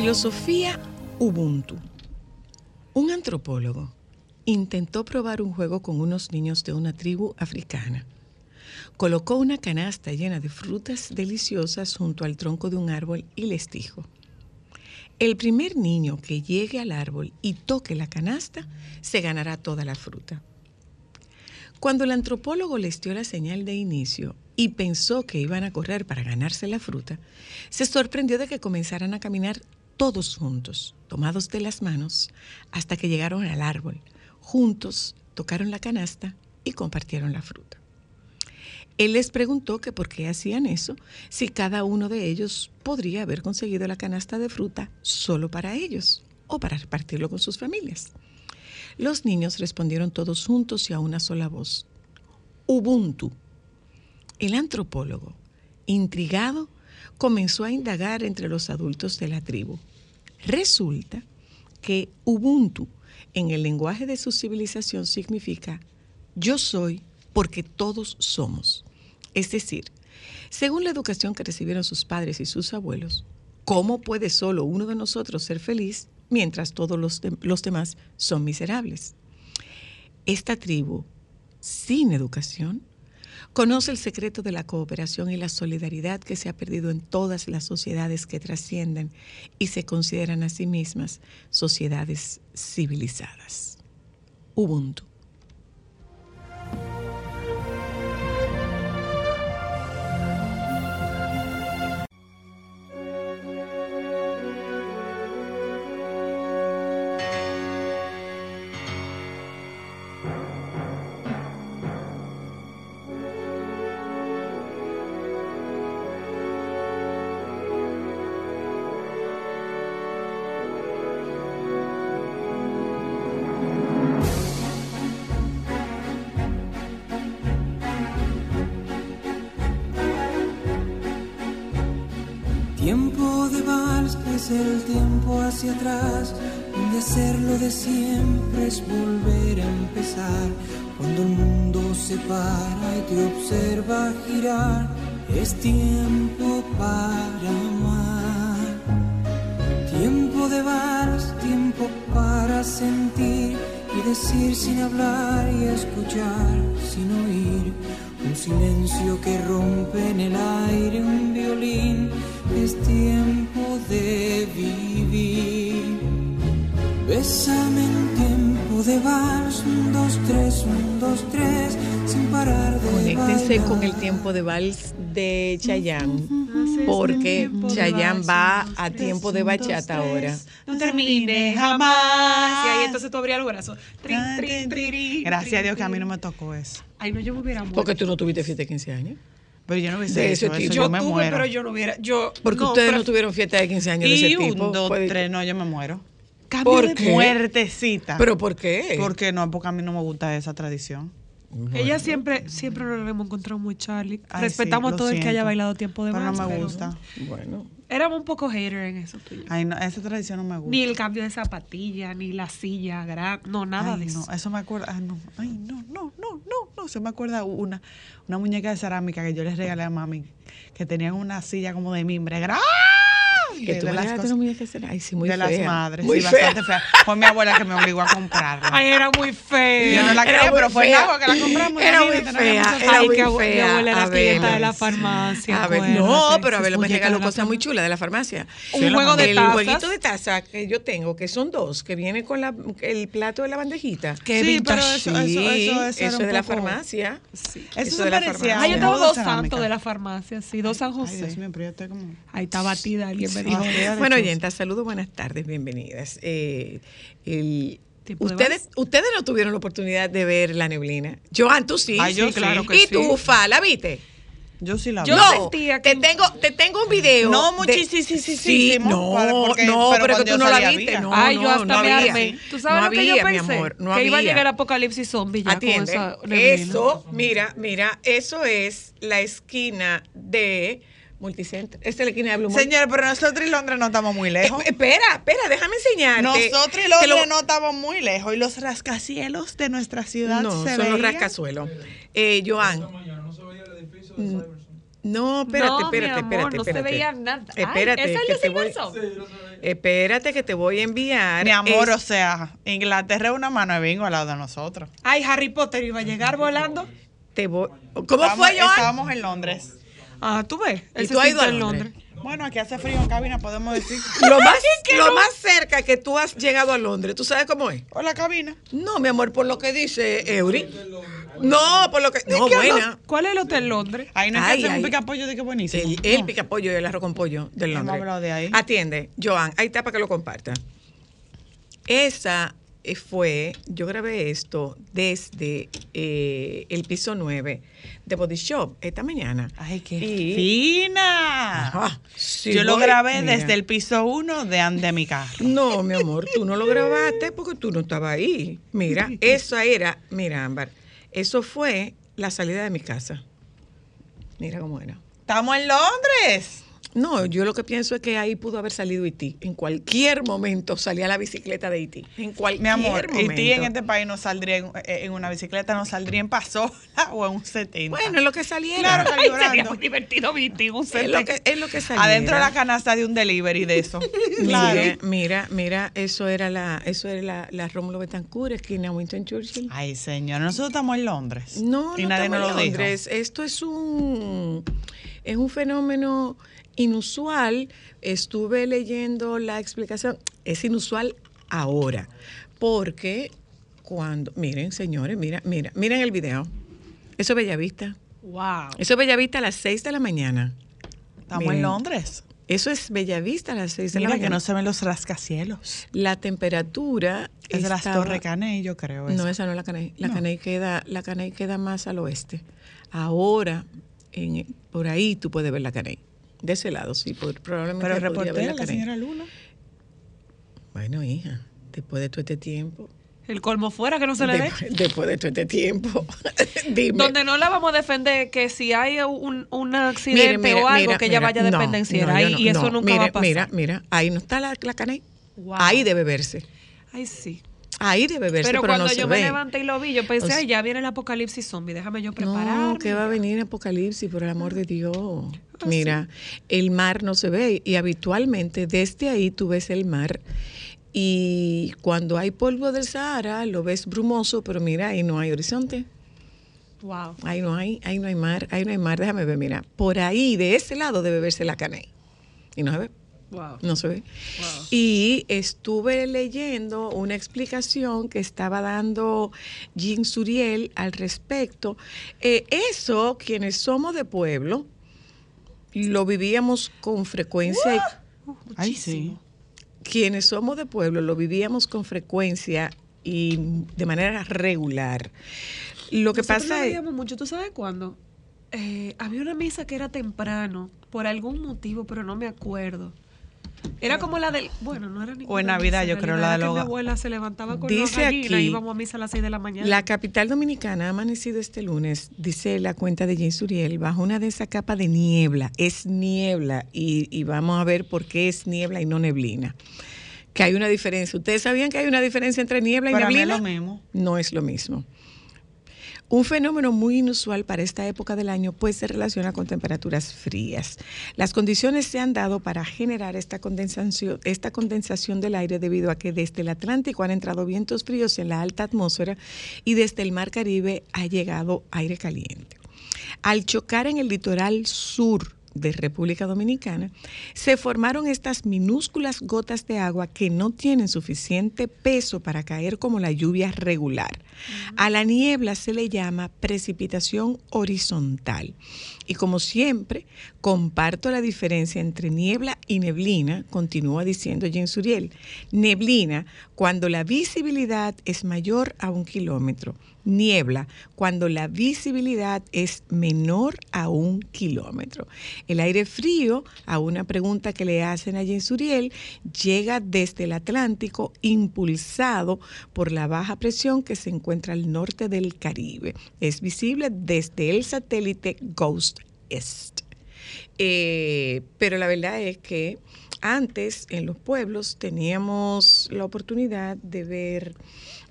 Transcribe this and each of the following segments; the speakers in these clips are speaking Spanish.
Filosofía Ubuntu. Un antropólogo intentó probar un juego con unos niños de una tribu africana. Colocó una canasta llena de frutas deliciosas junto al tronco de un árbol y les dijo, el primer niño que llegue al árbol y toque la canasta se ganará toda la fruta. Cuando el antropólogo les dio la señal de inicio y pensó que iban a correr para ganarse la fruta, se sorprendió de que comenzaran a caminar todos juntos, tomados de las manos, hasta que llegaron al árbol. Juntos tocaron la canasta y compartieron la fruta. Él les preguntó que por qué hacían eso, si cada uno de ellos podría haber conseguido la canasta de fruta solo para ellos o para repartirlo con sus familias. Los niños respondieron todos juntos y a una sola voz. Ubuntu. El antropólogo, intrigado, comenzó a indagar entre los adultos de la tribu. Resulta que Ubuntu en el lenguaje de su civilización significa yo soy porque todos somos. Es decir, según la educación que recibieron sus padres y sus abuelos, ¿cómo puede solo uno de nosotros ser feliz mientras todos los, los demás son miserables? Esta tribu, sin educación, conoce el secreto de la cooperación y la solidaridad que se ha perdido en todas las sociedades que trascienden y se consideran a sí mismas sociedades civilizadas. Ubuntu. Hacia atrás, donde hacerlo de siempre es volver a empezar. Cuando el mundo se para y te observa girar, es tiempo para amar. Tiempo de vals, tiempo para sentir y decir sin hablar y escuchar Conéctense con el tiempo de vals de Chayanne, Haces porque vals, va a tiempo de bachata ahora. No termine jamás. Y ahí entonces tú abrías los brazos. Gracias a Dios que a mí no me tocó eso. Ay, no, yo me hubiera muerto. Porque tú no tuviste fiesta de 15 años. Pero yo no hubiese De ese hecho eso, tipo. yo, yo me tuve, muero. pero yo no hubiera. Yo, Porque no, ustedes pero- no tuvieron fiesta de 15 años de ese tipo. un, dos, Puede- tres, no, yo me muero. Cambio ¿Por de- qué? Muertecita. ¿Pero por qué? Porque no, porque a mí no me gusta esa tradición. Ella siempre, siempre nos hemos encontrado muy Charlie. Ay, Respetamos sí, a todo lo el que haya siento. bailado tiempo de Pero no vals, me pero gusta. Bueno. Éramos un poco hater en eso tuyo. Ay, no, esa tradición no me gusta. Ni el cambio de zapatilla, ni la silla gran, no, nada Ay, de no, eso. eso me acuerda. Ay, no, ay, no, no, no, no, no. Se me acuerda una, una muñeca de cerámica que yo les regalé a mami, que tenían una silla como de mimbre Que tú de me las, regalaste cosas- que Ay, sí, muy de fea. las madres. Muy sí, fea. bastante fea. Fue mi abuela que me obligó a comprarla. Ay, era muy feo. Yo no la quería, pero fue fea. Que la compramos. Era muy fea, era Ay, muy abu- mi fea. abuela era clienta de la farmacia. A ver, no, pero a ver, me regaló la cosas muy chulas de la farmacia. Un juego de el tazas. jueguito de taza que yo tengo, que son dos, que viene con la, el plato de la bandejita. Qué Sí, pero eso- es de la farmacia. Eso de la farmacia. Ay, yo un tengo dos santos de la farmacia, sí, dos San Ay, Dios José. mío, pero yo estoy como... Ahí está batida, alguien Sí. Bueno, oyentas, saludos, buenas tardes, bienvenidas. Eh, el- ¿Tiempo de ustedes, ustedes no tuvieron la oportunidad de ver la neblina. Joan, tú sí. Ay, yo Sí, sí. claro que Y y tú, Fa, ¿la viste? Yo sí la Yo vi. no, sentía que- te tengo, te tengo un video. No, muchísimo, no, para- porque- no, pero pero, que tú yo no la viste. había. No, Ay, no, yo hasta no me había. armé. ¿Tú sabes no lo que yo había, pensé? mi amor, no que iba a había. llegar apocalipsis zombie ya Atiende. con esa neblina. Eso, mira, mira, eso es la esquina de Multicenter. Esta es la esquina de Blue Mall. Señor, pero nosotros y Londres no estamos muy lejos. Eh, espera, espera, déjame enseñarte. Nosotros y Londres lo- no estamos muy lejos. Y los rascacielos de nuestra ciudad No, se son los rascazuelos. Eh, Joan. No, espérate, No, mi espérate, amor, espérate. no se espérate. veía nada. Ay, Espérate, ¿es el que de te voy-? Espérate que te voy a enviar. Mi amor, Es- o sea, Inglaterra es una mano de bingo al lado de nosotros. Ay, Harry Potter iba a llegar volando. te voy- ¿Cómo Estábamos- fue, Joan? Estábamos en Londres. Ah, tú ves. ¿Y tú has ido a Londres? Bueno, aquí hace frío en cabina, podemos decir. Lo más, lo más cerca que tú has llegado a Londres, ¿tú sabes cómo es? Hola, cabina. No, mi amor, por lo que dice Eury. No, por lo que. No, ¿Qué buena. ¿Cuál es el hotel Londres? Ahí no Ay, hay que hacer ay. un picapollo de que buenísimo. El, el No. pica pollo y el arroz con pollo del Hemos Londres. hablado de ahí. Atiende, Joan, ahí está para que lo comparta. Esa fue, yo grabé esto desde eh, el piso 9 de Body Shop esta mañana. Ay, qué Y- fina. Ajá, sí, Yo lo grabé mira. desde el piso 1 de, an- de mi carro. No, mi amor, tú no lo grabaste porque tú no estabas ahí. Mira, esa era, mira, Ámbar, eso fue la salida de mi casa. Mira cómo era. Estamos en Londres. No, yo lo que pienso es que ahí pudo haber salido Iti. En cualquier momento salía la bicicleta de Iti. En cualquier Mi amor, momento. ti en este país no saldría en, eh, en una bicicleta, no saldría en pasola o en un 70. Bueno, es lo que saliera. Claro, Ay, sería muy divertido vivir un es, lo que, es lo que saliera. Adentro de la canasta de un delivery de eso. Mira, claro. mira, mira, eso era la, eso era la, la Rómulo Betancourt, esquina Winston Churchill. Ay, señor, nosotros estamos en Londres. No, y no nadie estamos en lo Londres. Esto es un, es un fenómeno inusual. Estuve leyendo la explicación. Es inusual ahora, porque cuando, miren, señores, mira, mira, miren el video. Eso es Bellavista. Wow. Eso es Bellavista a las 6 de la mañana. Estamos Miren. en Londres. Eso es Bellavista a las 6 de la Mira que mañana. no se ven los rascacielos. La temperatura Es de las Torres Caney, yo creo. No, esa no es la Caney. La No. Caney queda, la Caney queda más al oeste. Ahora, en, por ahí tú puedes ver la Caney. De ese lado, sí, por- probablemente Pero reportero, la señora Luna. Bueno, hija, después de todo este tiempo, El colmo fuera que no se le dé. después, después de todo este tiempo, dime. Donde no la vamos a defender que si hay un, un accidente Mire, mire, o algo mira, que ella vaya dependenciera no, ahí, y eso no, nunca mire, va a pasar. Mira, mira, ahí no está la, la Caney. Wow. Ahí debe verse. Ay, sí. Ahí debe verse, Pero pero, cuando no yo se me ve. levanté y lo vi, yo pensé, O sea- ay, ya viene el apocalipsis zombie, déjame yo prepararme. No, que va a venir apocalipsis, por el amor de Dios. Mira, el mar no se ve y habitualmente desde ahí tú ves el mar y cuando hay polvo del Sahara lo ves brumoso, pero mira, ahí no hay horizonte. Wow. Ahí no hay, ahí no hay mar, ahí no hay mar. Déjame ver, mira, por ahí, de ese lado debe verse la Caney. Y no se ve. Wow. No se ve. Y estuve leyendo una explicación que estaba dando Jean Suriel al respecto. Eh, eso, quienes somos de pueblo, lo vivíamos con frecuencia. y- Ay, sí. quienes somos de pueblo lo vivíamos con frecuencia y de manera regular. Lo que Nosotros pasa lo es... mucho, ¿tú sabes cuándo? Eh, había una misa que era temprano, por algún motivo, pero no me acuerdo. Era como la del. Bueno, no era ninguna. O en Navidad, misa, yo creo, la de los- Mi abuela se levantaba con Dice los gallinas aquí- y íbamos a misa a las 6 de la mañana. La capital dominicana ha amanecido este lunes, dice la cuenta de James Uriel, bajo una de esa capa de niebla. Es niebla y, y vamos a ver por qué es niebla y no neblina. Que hay una diferencia. ¿Ustedes sabían que hay una diferencia entre niebla y Para mí es neblina? lo mismo. No es lo mismo. Un fenómeno muy inusual para esta época del año, pues se relaciona con temperaturas frías. Las condiciones se han dado para generar esta condensación, esta condensación del aire debido a que desde el Atlántico han entrado vientos fríos en la alta atmósfera y desde el Mar Caribe ha llegado aire caliente. Al chocar en el litoral sur de República Dominicana, se formaron estas minúsculas gotas de agua que no tienen suficiente peso para caer como la lluvia regular. A la niebla se le llama precipitación horizontal. Y como siempre, comparto la diferencia entre niebla y neblina, continúa diciendo Jens Uriel. Neblina cuando la visibilidad es mayor a un kilómetro. Niebla cuando la visibilidad es menor a un kilómetro. El aire frío, a una pregunta que le hacen a Jens Uriel, llega desde el Atlántico impulsado por la baja presión que se encuentra al norte del Caribe. Es visible desde el satélite Ghost Eh, pero la verdad es que antes en los pueblos teníamos la oportunidad de ver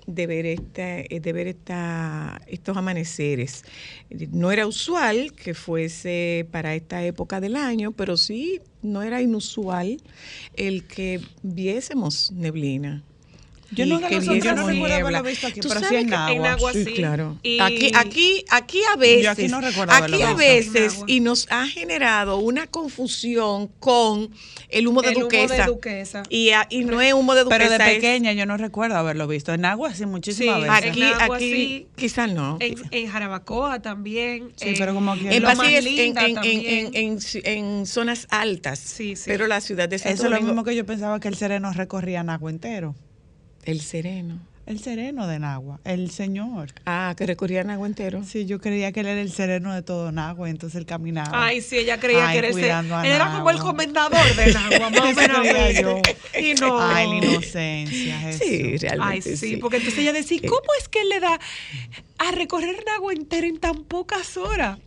de ver esta, eh, de ver esta, estos amaneceres. No era usual que fuese para esta época del año, pero sí no era inusual el que viésemos neblina. Yo nunca que lo- yo no recuerdo haberlo visto aquí, Tú pero sí en agua. agua Sí, sí. claro. Y- Aquí, aquí, aquí a veces, Yo aquí no recuerdo aquí a veces, En agua. y nos ha generado una confusión con el humo de El humo de duquesa. Y, a- y no es humo de duquesa. Pero de es- pequeña yo no recuerdo haberlo visto. En agua sí, muchísimas Sí, veces. aquí, En agua, aquí, sí. quizás no. En, en Jarabacoa también. Sí, en- pero como que- En en, en- en- en- en- en zonas altas. Sí, sí. Pero la ciudad de Santo Eso es lo mismo que yo pensaba que el sereno recorría Nagua entero. El sereno. El sereno de Nagua, el señor. Ah, que recorría Nagua entero. Sí, yo creía que él era el sereno de todo Nagua, entonces él caminaba. Ay, sí, ella creía Ay, que era ese. cuidando a Él era como el comendador de Nagua, más o menos. creía yo. Y no. Ay, la inocencia, Jesús. Sí, Ay, realmente. sí, porque entonces ella decía, Eh, ¿cómo es que él le da a recorrer Nagua entera en tan pocas horas?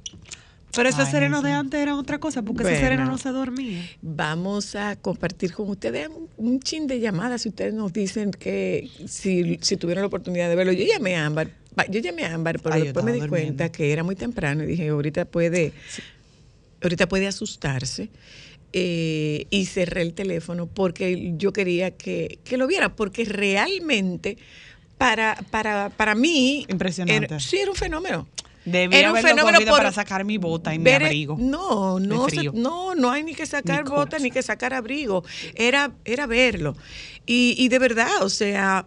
Pero ese Ay, sereno de antes era otra cosa, porque Bueno. ese sereno no se dormía. Vamos a compartir con ustedes un, un chin de llamadas si ustedes nos dicen que si, si tuvieron la oportunidad de verlo. Yo llamé a Ámbar, yo llamé a Ámbar, pero Ay, después me di durmiendo. cuenta que era muy temprano y dije, ahorita puede, ahorita puede asustarse. eh, y cerré el teléfono porque yo quería que, que lo viera, porque realmente para, para, para mí... Impresionante. era- sí, era un fenómeno. Debí Era un haberlo fenómeno por para sacar mi bota y mi ver- abrigo. No, no, se- no, no hay ni que sacar Ni bota ni que sacar abrigo. Era, era verlo. Y, y de verdad, o sea,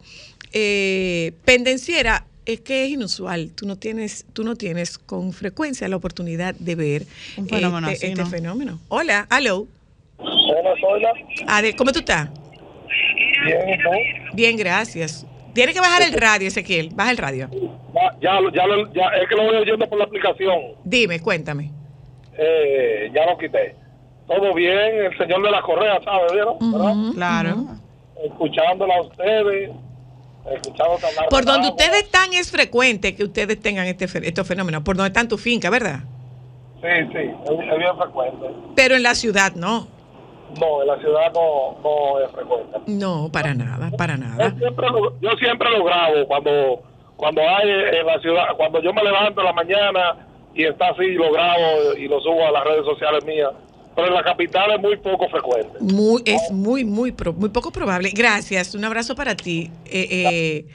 eh, pendenciera es que es inusual. Tú no tienes, tú no tienes con frecuencia la oportunidad de ver Un fenómeno este, así, este ¿no? fenómeno. Hola, hello. Hola, Zoila. Ade- ¿Cómo tú estás? Bien, ¿y tú? Bien, gracias. Tienes que bajar el radio, Ezequiel. Baja el radio. Ya, ya, es que lo voy oyendo por la aplicación. Dime, cuéntame. Eh, ya lo quité. Todo bien, el señor de la correa, ¿sabe? ¿Vieron? Ujú, Claro. Escuchándola a ustedes, escuchando Por de donde ustedes están es frecuente que ustedes tengan este, estos fenómenos. Por donde está en tu finca, ¿verdad? Sí, sí, es bien frecuente. Pero en la ciudad no. No, en la ciudad no, no es frecuente. No, para nada, para Yo nada. siempre lo, yo siempre lo grabo cuando cuando hay en la ciudad, cuando yo me levanto en la mañana y está así, lo grabo y lo subo a las redes sociales mías. Pero en la capital es muy poco frecuente. Muy, es muy, muy, pro- muy poco probable. Gracias, un abrazo para ti. Eh, eh,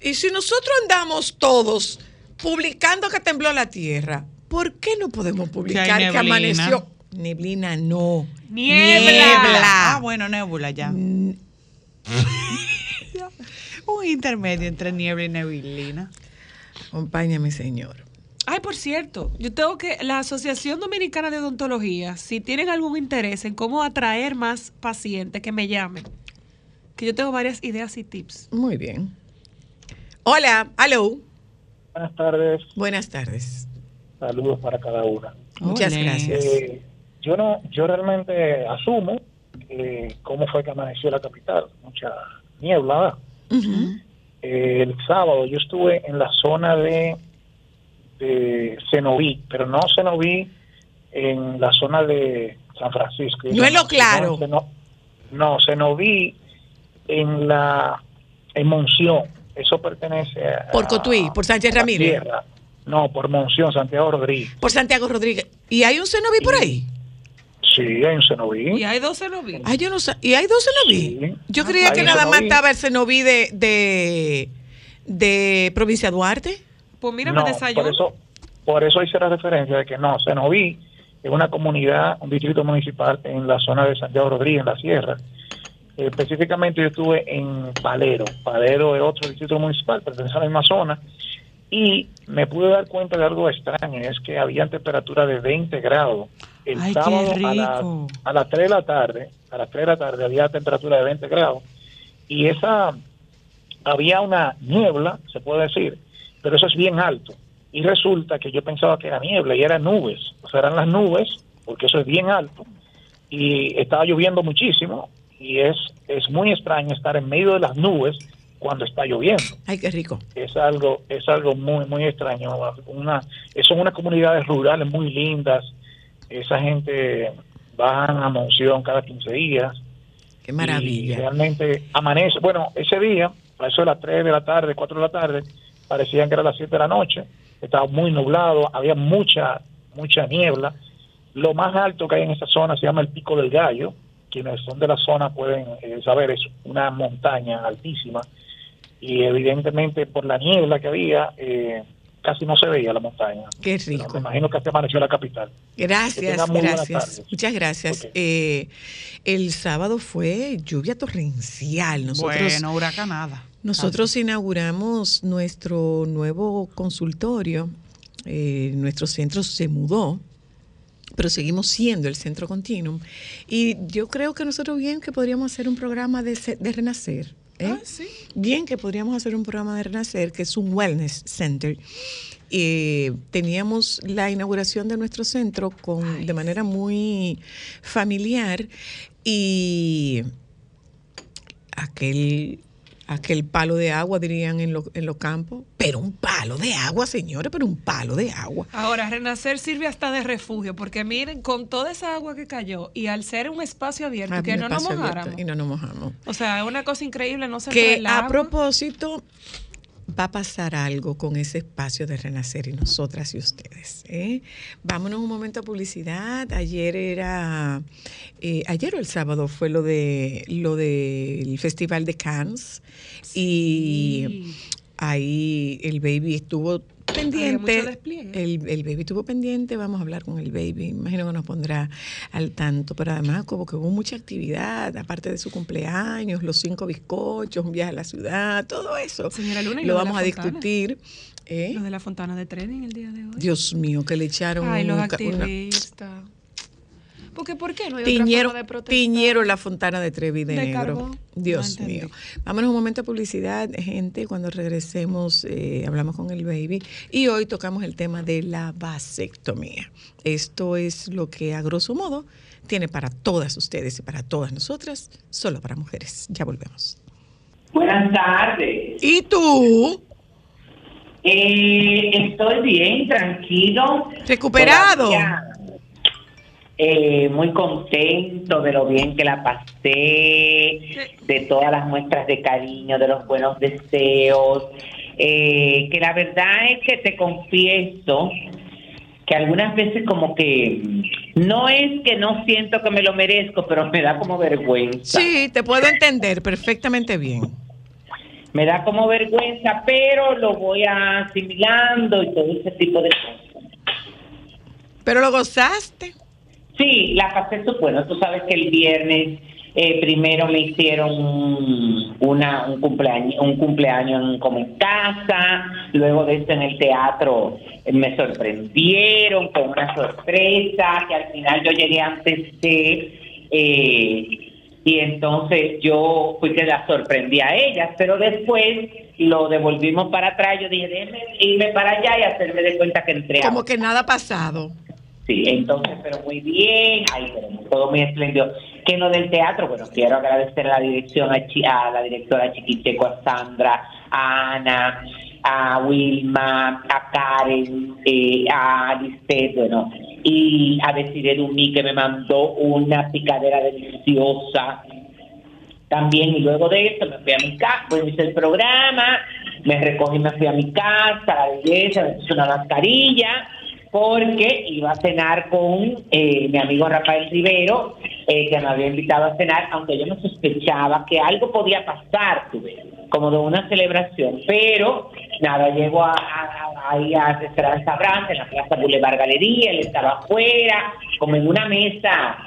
y si nosotros andamos todos publicando que tembló la tierra, ¿por qué no podemos publicar que, amaneció? Neblina no. Niebla. Ah, bueno, nébula ya. Un intermedio entre niebla y neblina. Acompáñame, señor. Ay, por cierto, yo tengo que, la Asociación Dominicana de Odontología, si tienen algún interés en cómo atraer más pacientes, que me llamen. Que yo tengo varias ideas y tips. Muy bien. Hola, hello. Buenas tardes, Buenas tardes. saludos para cada una. Muchas gracias. Eh, yo no, yo realmente asumo eh, cómo fue que amaneció la capital. Mucha niebla. Eh, el sábado yo estuve en la zona de, de Cenoví, pero no Cenoví en la zona de San Francisco. No es lo claro. No, no, Cenoví en la en Monción. Eso pertenece a Por Cotuí, por Sánchez Ramírez. tierra. No, por Monción, Santiago Rodríguez. Por Santiago Rodríguez. ¿Y hay un cenoví por ahí? Sí, hay un Cenoví. Y hay 12 novios. Ah, yo no sé. ¿Y hay dos cenoví? Sí. Yo creía Hay que nada más cenoví. estaba el cenoví de, de, de Provincia Duarte. Pues mira, No, me desayuno. por eso, por eso hice la referencia de que no, Cenoví es una comunidad, un distrito municipal en la zona de Santiago Rodríguez, en la sierra. Eh, específicamente yo estuve en Palero. Palero es otro distrito municipal, pertenece a la misma zona. Y me pude dar cuenta de algo extraño, es que había temperatura de 20 grados. El Ay, sábado a, las- rico. a las 3 de la tarde, a las 3 de la tarde había temperatura de 20 grados. Y esa, había una niebla, se puede decir, pero eso es bien alto. Y resulta que yo pensaba que era niebla y eran nubes. O sea, eran las nubes, porque eso es bien alto. Y estaba lloviendo muchísimo. Y es, es muy extraño estar en medio de las nubes cuando está lloviendo. Ay, qué rico. Es algo, es algo muy, muy extraño. Una, son unas comunidades rurales muy lindas. Esa gente bajan a Monción cada 15 días. Qué Y maravilla. realmente amanece. Bueno, ese día, a eso de las 3 de la tarde, 4 de la tarde, parecían que era las 7 de la noche. Estaba muy nublado, había mucha, mucha niebla. Lo más alto que hay en esa zona se llama el Pico del Gallo. Quienes son de la zona pueden eh, saber, es una montaña altísima. Y evidentemente por la niebla que había, eh, casi no se veía la montaña. Qué Pero me rico. imagino que así amaneció la capital. Gracias, gracias. Muchas gracias. Eh, el sábado fue lluvia torrencial. Nosotros, Bueno, huracanada. nosotros inauguramos nuestro nuevo consultorio. Eh, nuestro centro se mudó, pero seguimos siendo el centro continuum. Y yo creo que nosotros bien que podríamos hacer un programa de, se- de renacer. ¿Eh? Ah, sí. Bien que podríamos hacer un programa de Renacer, que es un wellness center. Eh, teníamos la inauguración de nuestro centro con, de manera muy familiar y aquel, aquel palo de agua, dirían en, lo- en los campos, pero un palo de agua, señores, pero un palo de agua. Ahora, Renacer sirve hasta de refugio, porque miren, con toda esa agua que cayó y al ser un espacio abierto, Ah, que no nos mojáramos. Y no nos mojamos. O sea, es una cosa increíble, no se que el a propósito va a pasar algo con ese espacio de renacer y nosotras y ustedes. ¿eh? Vámonos un momento a publicidad. Ayer era, eh, ayer o el sábado fue lo de lo del Festival de Cannes y ahí el baby estuvo pendiente. El, el baby estuvo pendiente, vamos a hablar con el baby. Imagino que nos pondrá al tanto, pero además como que hubo mucha actividad, aparte de su cumpleaños, los cinco bizcochos, un viaje a la ciudad, todo eso. Señora Luna, ¿y lo lo vamos a fontana? discutir. ¿eh? Lo de la fontana de trading el día de hoy. Dios mío, que le echaron Ay, los ca- una- activistas. Porque, ¿por qué no hay Tiñero, otra forma de protestar? tiñero la fontana de Trevi de, De negro. carbón. Dios No mío. Vámonos un momento a publicidad, gente. Cuando regresemos, eh, hablamos con el baby. Y hoy tocamos el tema de la vasectomía. Esto es lo que, a grosso modo, tiene para todas ustedes y para todas nosotras, solo para mujeres. Ya volvemos. Buenas tardes. ¿Y tú? Eh, estoy bien, tranquilo. ¿Recuperado? Todavía, eh, muy contento de lo bien que la pasé, de todas las muestras de cariño, de los buenos deseos. Eh, que la verdad es que te confieso que algunas veces como que mm, no es que no siento que me lo merezco, pero me da como vergüenza. Sí, te puedo entender perfectamente bien. Me da como vergüenza, pero lo voy asimilando y todo ese tipo de cosas. Pero lo gozaste. Sí, la pasé su bueno. Tú sabes que el viernes eh, primero me hicieron un- una, un cumpleaños, un cumpleaños como en casa, luego de eso en el teatro eh, me sorprendieron con una sorpresa que al final yo llegué antes de eh, y entonces yo fui que la sorprendí a ellas, pero después lo devolvimos para atrás. Yo dije, déjeme irme para allá y hacerme de cuenta que entré Como que nada ha pasado. Sí, entonces, pero muy bien, ay, pero todo muy espléndido. que lo del teatro, bueno, quiero agradecer a la dirección, a, Chi- a la directora Chiquicheco, a Sandra, a Ana, a Wilma, a Karen, eh, a Lisette, bueno, y a Desiree Dumí que me mandó una picadera deliciosa también y luego de eso me fui a mi casa, pues hice el programa, me recogí, me fui a mi casa, a la iglesia, me puse una mascarilla, porque iba a cenar con eh, mi amigo Rafael Rivero, eh, que me había invitado a cenar, aunque yo no sospechaba que algo podía pasar, tú ves, como de una celebración, pero nada, llego a, a- a- ahí a en la Plaza Boulevard Galería, él estaba afuera, como en una mesa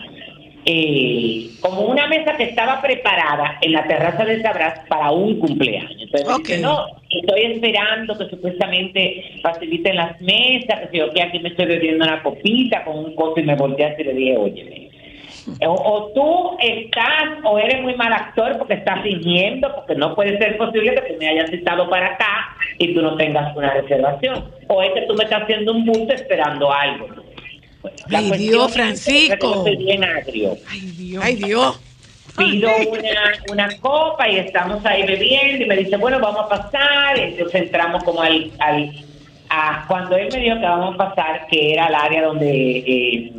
eh, como una mesa que estaba preparada en la terraza de Sabras para un cumpleaños. Entonces Ok. dice, no, estoy esperando que supuestamente faciliten las mesas, que si yo que aquí me estoy bebiendo una copita con un copo y me volteé y le dije, oye, o, o tú estás o eres muy mal actor porque estás fingiendo, porque no puede ser posible que tú me hayas citado para acá y tú no tengas una reservación. O es que tú me estás haciendo un bulto esperando algo. Ay, Dios, es Francisco. que yo soy bien agrio. Ay, Dios. Ay, Dios. Pido una, una copa y estamos ahí bebiendo y me dice, bueno, vamos a pasar. Entonces entramos como al... al a, cuando él me dijo que vamos a pasar, que era el área donde... eh,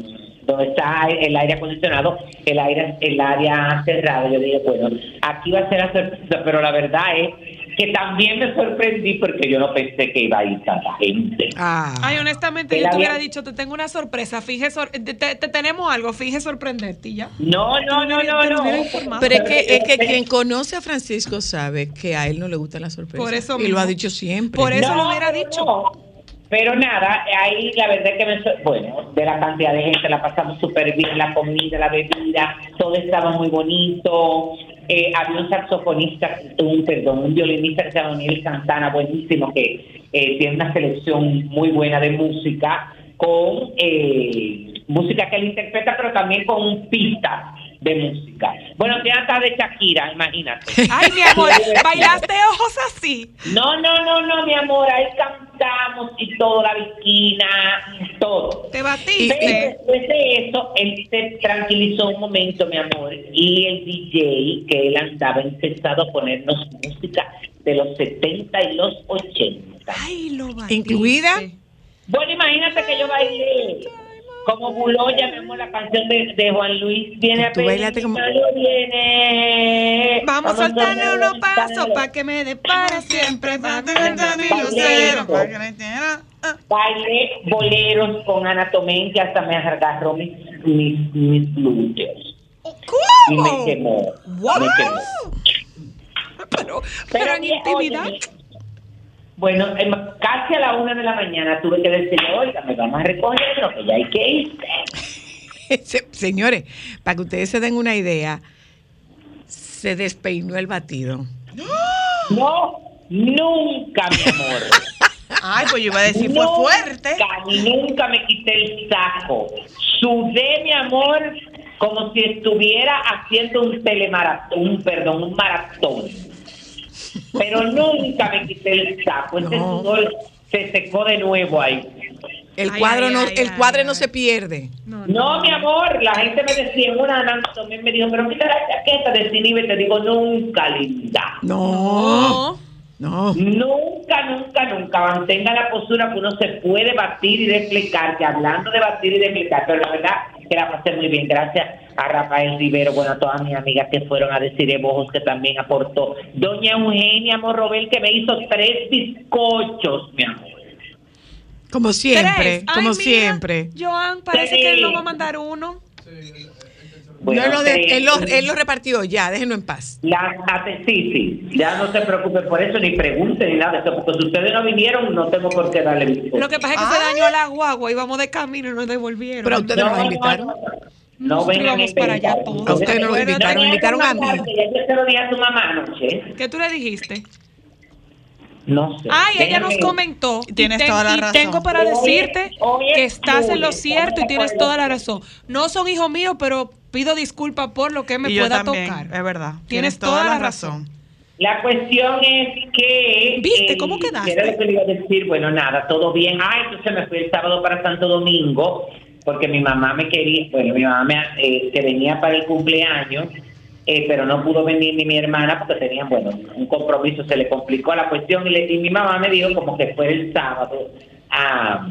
donde está el aire acondicionado, el aire, el área cerrada. Yo dije, bueno, aquí va a ser la sorpresa, pero la verdad es que también me sorprendí porque yo no pensé que iba a ir tanta gente. Ah. Ay, honestamente, Él yo te había- hubiera dicho, te tengo una sorpresa, fije, sor- te, te- te tenemos algo, fije sorprenderte y ya. No, no, no, no, no. Pero es que, es que quien conoce a Francisco sabe que a él no le gusta la sorpresa. Por eso y mismo. lo ha dicho siempre. Por eso No, lo hubiera dicho. no. Pero nada, ahí la verdad es que me, bueno, de la cantidad de gente la pasamos súper bien, la comida, la bebida, todo estaba muy bonito. Eh, había un saxofonista, un perdón, un violinista que se llama Daniel Santana, buenísimo, que eh, tiene una selección muy buena de música, con eh, música que él interpreta, pero también con pistas de música. Bueno, tiene hasta de Shakira, imagínate. Ay, mi amor, bailaste ojos así. No, no, no, no, mi amor, ahí y todo, la viquina, todo. Te Pero batiste. después de eso, él se tranquilizó un momento, mi amor, y el DJ que él andaba empezado a ponernos música de los 70 y los 80. Ay, lo batiste. ¿Incluida? Bueno, imagínate que yo bailé como Buloya, mi amor, la canción de, de Juan Luis viene a Tú bailaste como- pedir, viene. Vamos a soltarle unos pasos para que me dé para siempre. Bailé boleros con anatomía que hasta me agarró mis, mis, mis glúteos. Y me ¿Cómo? quemó. What? Me quemó. Pero, pero en oye, intimidad. oye, bueno, em, casi a la una de la mañana tuve que decirle, oiga, me vamos a recogerlo, que ya hay que ir. Se- Señores, para que ustedes se den una idea, se despeinó el batido. No, nunca, mi amor. Ay, pues yo iba a decir, fue fuerte. Nunca, me quité el saco. Sudé, mi amor, como si estuviera haciendo un telemaratón, perdón, un maratón. Pero nunca me quité el saco. Ese No. sudor se secó de nuevo ahí. El Ay, cuadro ay, no, ay, el ay, cuadro ay. no se pierde. No, mi amor, la gente me decía, en una anatomía me dijo, pero quita la chaqueta, desinhibe, te digo, nunca, linda. No. No. Nunca, nunca, nunca mantenga la postura que uno se puede batir y desplicar, que hablando de batir y desplicar, pero la verdad que la pasé muy bien, gracias a Rafael Rivero, bueno, a todas mis amigas que fueron a decir Bojos que también aportó, doña Eugenia Morrobel que me hizo tres bizcochos, mi amor. Como siempre, Tres. Ay, como mira, siempre. Joan, parece que él no va a mandar uno. Bueno, no, lo de- tres. él, lo, él lo repartió ya, déjenlo en paz. La, ate- sí, sí, ya no se preocupe por eso, ni pregunte ni nada de eso, porque si ustedes no vinieron, no tengo por qué darle bizcocho. Lo que pasa es que se dañó la guagua, íbamos de camino y nos devolvieron. Pero a ustedes no, lo invitaron. No, Nosotros vengan para allá todos. A ustedes no lo Bueno, invitaron, invitaron a mí. Yo se lo dije a tu mamá anoche. ¿Qué tú le dijiste? No sé. Ay, ella nos comentó. y Tienes ten- toda la y razón. tengo para Oye, decirte oye, que estás en lo oye, cierto y tienes toda la razón. No son hijos míos, pero pido disculpas por lo que me y yo pueda también, tocar. es verdad. Tienes toda la razón. La cuestión es que. ¿Viste eh, cómo quedaste? ¿qué era lo que le iba a decir? Bueno, nada, todo bien. Ah, entonces me fui el sábado para Santo Domingo porque mi mamá me quería, bueno, mi mamá me, eh, que venía para el cumpleaños, eh, pero no pudo venir ni mi hermana porque tenían, bueno, un compromiso, se le complicó la cuestión y, le- y mi mamá me dijo como que fue el sábado a,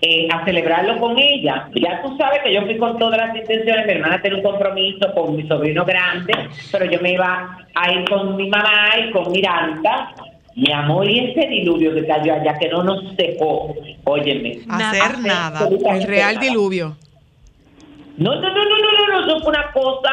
eh, a celebrarlo con ella. Ya tú sabes que yo fui con todas las intenciones, mi hermana tenía un compromiso con mi sobrino grande, pero yo me iba a ir con mi mamá y con Miranda. Mi amor, y ese diluvio que cayó allá que no nos dejó, óyeme. Hacer nada. El real nada. diluvio. No, no, no, no, no, no, no, fue una cosa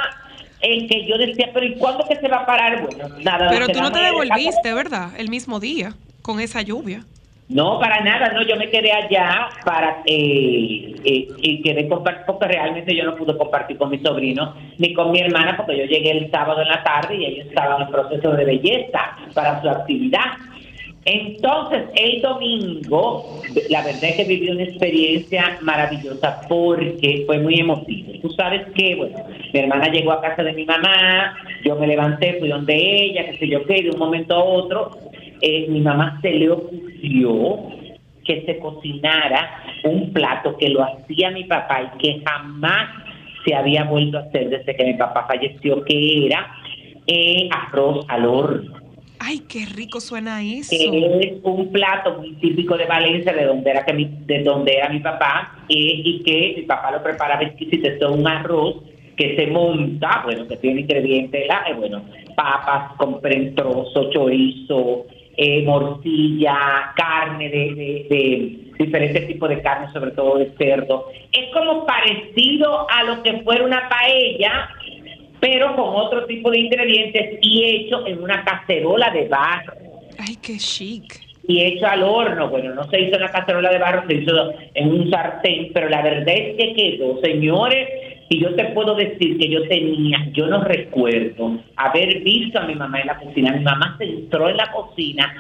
en que yo decía, pero ¿y cuándo que se va a parar? Bueno, nada. Pero tú no te devolviste, ¿verdad? El mismo día, con esa lluvia. No, para nada, no, yo me quedé allá para eh, eh, y quedé compartir porque realmente yo no pude compartir con mi sobrino ni con mi hermana porque yo llegué el sábado en la tarde y ellos estaban en proceso de belleza para su actividad. Entonces, el domingo, la verdad es que viví una experiencia maravillosa porque fue muy emotivo. Tú sabes que, bueno, mi hermana llegó a casa de mi mamá, yo me levanté, fui donde ella, qué sé yo qué, de un momento a otro, eh, mi mamá se le ocurrió que se cocinara un plato que lo hacía mi papá y que jamás se había vuelto a hacer desde que mi papá falleció, que era eh, arroz al horno Ay, qué rico suena eso. es un plato muy típico de Valencia, de donde era que mi, de donde era mi papá, eh, y que mi papá lo preparaba exquisito, es un arroz que se monta, bueno, que tiene ingredientes, la, eh, bueno, papas con en trozo, chorizo, eh, morcilla, carne de, de, de diferentes tipos de carne, sobre todo de cerdo. Es como parecido a lo que fuera una paella, pero con otro tipo de ingredientes y hecho en una cacerola de barro Ay, qué chic. y hecho al horno. Bueno, no se hizo en la cacerola de barro, se hizo en un sartén, pero la verdad es que quedó, señores. Y yo te puedo decir que yo tenía, yo no recuerdo haber visto a mi mamá en la cocina. Mi mamá se entró en la cocina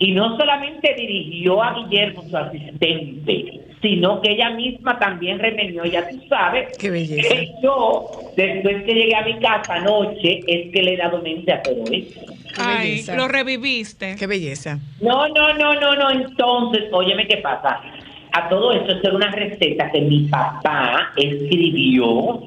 y no solamente dirigió a Guillermo, su asistente, sino que ella misma también remenió, ya tú sabes, Qué belleza. que yo, después que llegué a mi casa anoche, es que le he dado mente a todo esto. Ay, belleza. lo reviviste. Qué belleza. No, no, no, no, no. Entonces, óyeme qué pasa. A todo esto, esto era una receta que mi papá escribió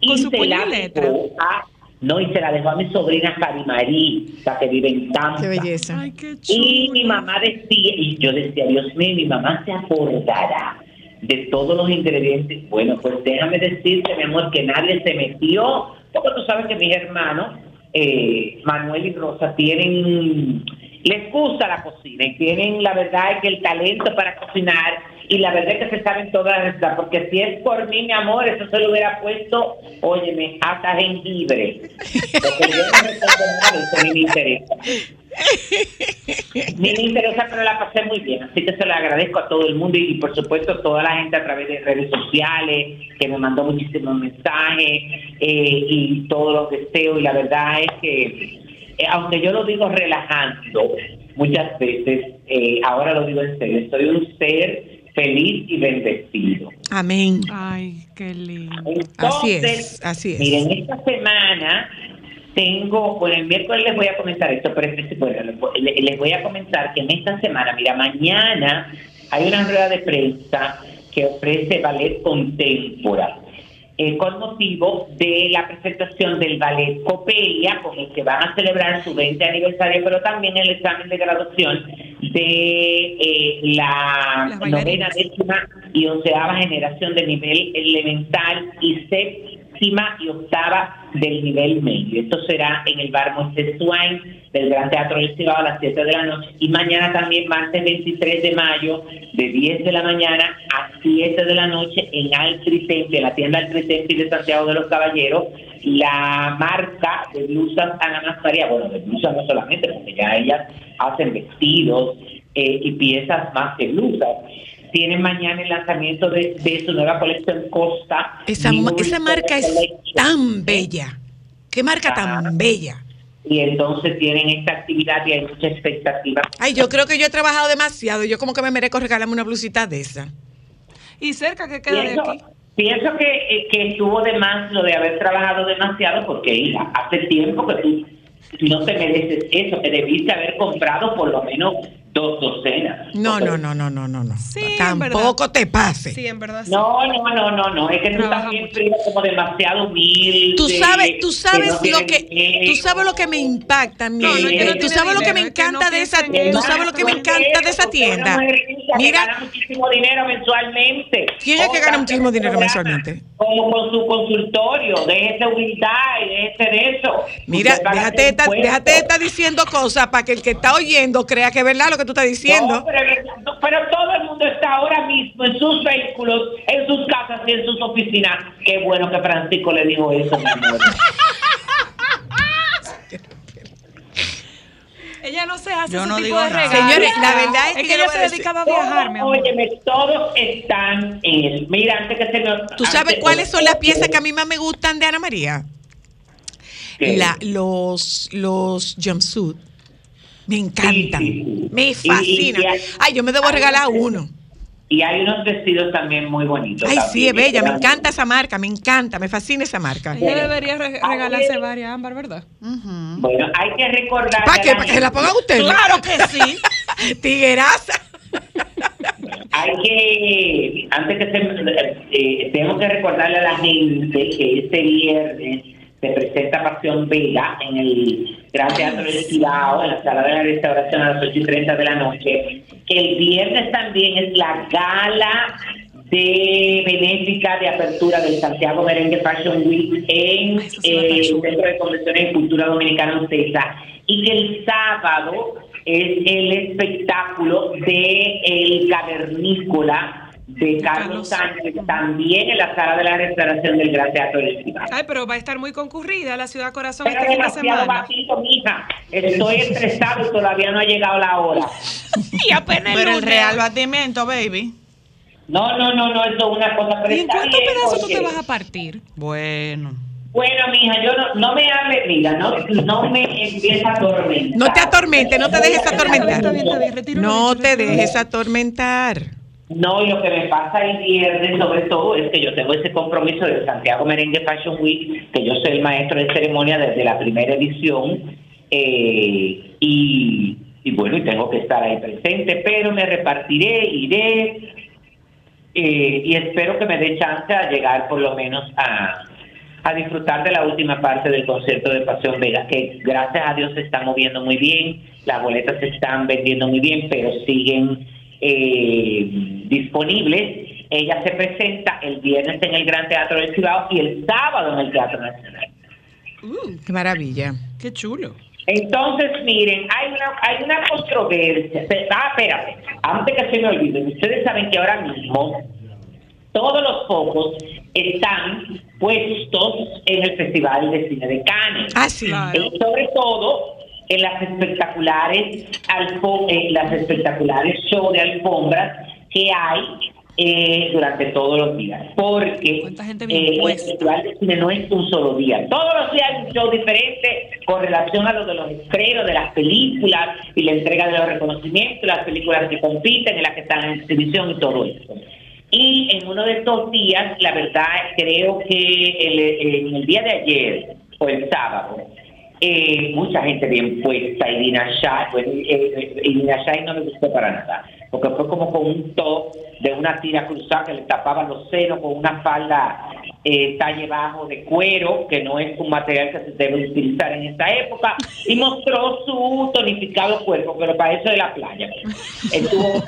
y Con su se la letra. a, no, y se la dejó a mi sobrina Carimarí, la que vive en Tampa. Qué belleza. Ay, qué Y mi mamá decía, y yo decía, Dios mío, mi mamá se acordará de todos los ingredientes. Bueno, pues déjame decirte, mi amor, que nadie se metió, porque tú sabes que mis hermanos, eh, Manuel y Rosa, tienen, les gusta la cocina y tienen la verdad es que el talento para cocinar y la verdad es que se saben todas las porque si es por mí, mi amor, eso se lo hubiera puesto, óyeme, hasta jengibre. Porque yo no de eso, ni me interesa. Ni me interesa, pero la pasé muy bien. Así que se lo agradezco a todo el mundo y, por supuesto, toda la gente a través de redes sociales que me mandó muchísimos mensajes eh, y todos los deseos. Y la verdad es que, eh, aunque yo lo digo relajando muchas veces, eh, ahora lo digo en serio, soy un ser feliz y bendecido. Amén. Ay, qué lindo. Así Entonces, es, así es. Miren, esta semana tengo, bueno, el miércoles les voy a comentar esto, pero este- bueno, les voy- le- les voy a comentar que en esta semana, mira, mañana hay una rueda de prensa que ofrece Ballet Contemporáneo. Eh, con motivo de la presentación del ballet Copelia, con el que van a celebrar su 20 aniversario, pero también el examen de graduación de eh, la novena, décima y onceava generación de nivel elemental y séptima y octava del nivel medio. Esto será en el bar Moisés Swain del Gran Teatro del Cibao a las 7 de la noche y mañana también martes 23 de mayo de 10 de la mañana a 7 de la noche en Altritempi, la tienda Altritempi de Santiago de los Caballeros, la marca de blusas Ana María, bueno, de blusas no solamente, porque ya ellas hacen vestidos eh, y piezas más que blusas. Tienen mañana el lanzamiento de, de su nueva colección Costa. Esa, esa marca es tan bella. Qué marca Ajá. tan bella. Y entonces tienen esta actividad y hay mucha expectativa. Ay, yo creo que yo he trabajado demasiado. Yo como que me merezco regalarme una blusita de esa. Y cerca que queda de Pienso, aquí. pienso que, eh, que estuvo de más lo de haber trabajado demasiado porque hija, hace tiempo que tú no te mereces eso, que debiste haber comprado por lo menos dos docenas. No, no, no, no, no, no, no. Sí, Tampoco te pase. Sí, en verdad. sí. No, no, no, no, no, es que tú Trabaja también. Frida, como demasiado humilde. Tú sabes, tú que sabes no lo que, tú sabes lo que me impacta a mí. No, no es que no tú sabes lo que me que encanta no de esa, tú sabes lo que me encanta de esa tienda. que Mira, gana muchísimo dinero mensualmente. ¿Quién es que gana muchísimo dinero mensualmente? Como con su consultorio, déjese humildad y déjese de eso. mira, déjate de déjate de estar diciendo cosas para que el que está oyendo crea que es verdad lo que tú estás diciendo. No, pero, pero todo el mundo está ahora mismo en sus vehículos, en sus casas y en sus oficinas. Qué bueno que Francisco le dijo eso, mi amor. Ella no se hace Yo ese no tipo digo de regalos. Señores, la verdad es que yo le ella se dedicaba a viajar, mi amor. Óyeme, todos están en eso. Mira, antes que se me... ¿Tú sabes cuáles son las piezas que a mí más me gustan de Ana María? ¿Qué? La, los, los jumpsuit. Me encantan. Sí, sí, sí. Me Y- fascinan. y hay- Ay, yo me debo regalar unos- uno. Y hay unos vestidos también muy bonitos. Ay, sí, es bella. Me encanta esa marca. Me encanta. Me fascina esa marca. Ella debería re- regalarse varias, Ámbar, ¿verdad? Bueno, hay que recordar... ¿Para qué? ¿Para que se la pongan ustedes? Claro que sí. Tigueraza. Hay que, antes que se, eh, tengo que recordarle a la gente que este viernes se presenta Pasión Vega en el Gran Teatro del Cibao, en la sala de la restauración a las 8 y 30 de la noche. El viernes también es la gala de benéfica de apertura del Santiago Merengue Fashion Week en eh, el. Centro de Convenciones y Cultura Dominicana UCESA y que el sábado es el espectáculo de El Cavernícola de Carlos. Sánchez, también en la sala de la restauración del Gran Teatro del Cibao. Ay, pero va a estar muy concurrida la Ciudad Corazón Pero este fin de demasiado semana. bajito, mija. Estoy estresado y todavía no ha llegado la hora. Y apenas Pero el real batimiento, baby. No, no, no, no, eso es una cosa ¿Y en cuántos pedazos tú te vas a partir? Bueno. Bueno, mija, yo no, no me hable, mira, no, no me empieza a atormentar. No te atormentes, no te dejes atormentar. No te dejes atormentar. No, y lo que me pasa el viernes sobre todo es que yo tengo ese compromiso de Santiago Merengue Fashion Week, que yo soy el maestro de ceremonia desde la primera edición, eh, y, y bueno, y tengo que estar ahí presente, pero me repartiré, iré, eh, y espero que me dé chance a llegar por lo menos a, a disfrutar de la última parte del concierto de Pasión Vega, que gracias a Dios se está moviendo muy bien, las boletas se están vendiendo muy bien, pero siguen eh, disponibles. Ella se presenta el viernes en el Gran Teatro del Cibao y el sábado en el Teatro Nacional. Qué maravilla. Qué chulo. Entonces, miren, hay una, hay una controversia. Ah, espérate, antes que se me olvide, ustedes saben que ahora mismo todos los focos están puestos en el Festival de Cine de Cannes. Ah, sí. Claro. Eh, sobre todo en las espectaculares alfo- en las espectaculares show de alfombras que hay eh, durante todos los días. Porque ¿Cuánta gente bien eh, el festival de cine no es un solo día. Todos los días hay un show diferente con relación a lo de los estrenos de las películas y la entrega de los reconocimientos las películas que compiten en las que están en exhibición y todo eso. Y en uno de estos días, la verdad, creo que el- en el día de ayer o el sábado, eh, mucha gente bien puesta y Dina Shah, pues, eh, eh, no me gustó para nada, porque fue como con un top de una tira cruzada que le tapaba los senos con una falda eh, talle bajo de cuero, que no es un material que se debe utilizar en esta época, y mostró su tonificado cuerpo, pero para eso de la playa. Estuvo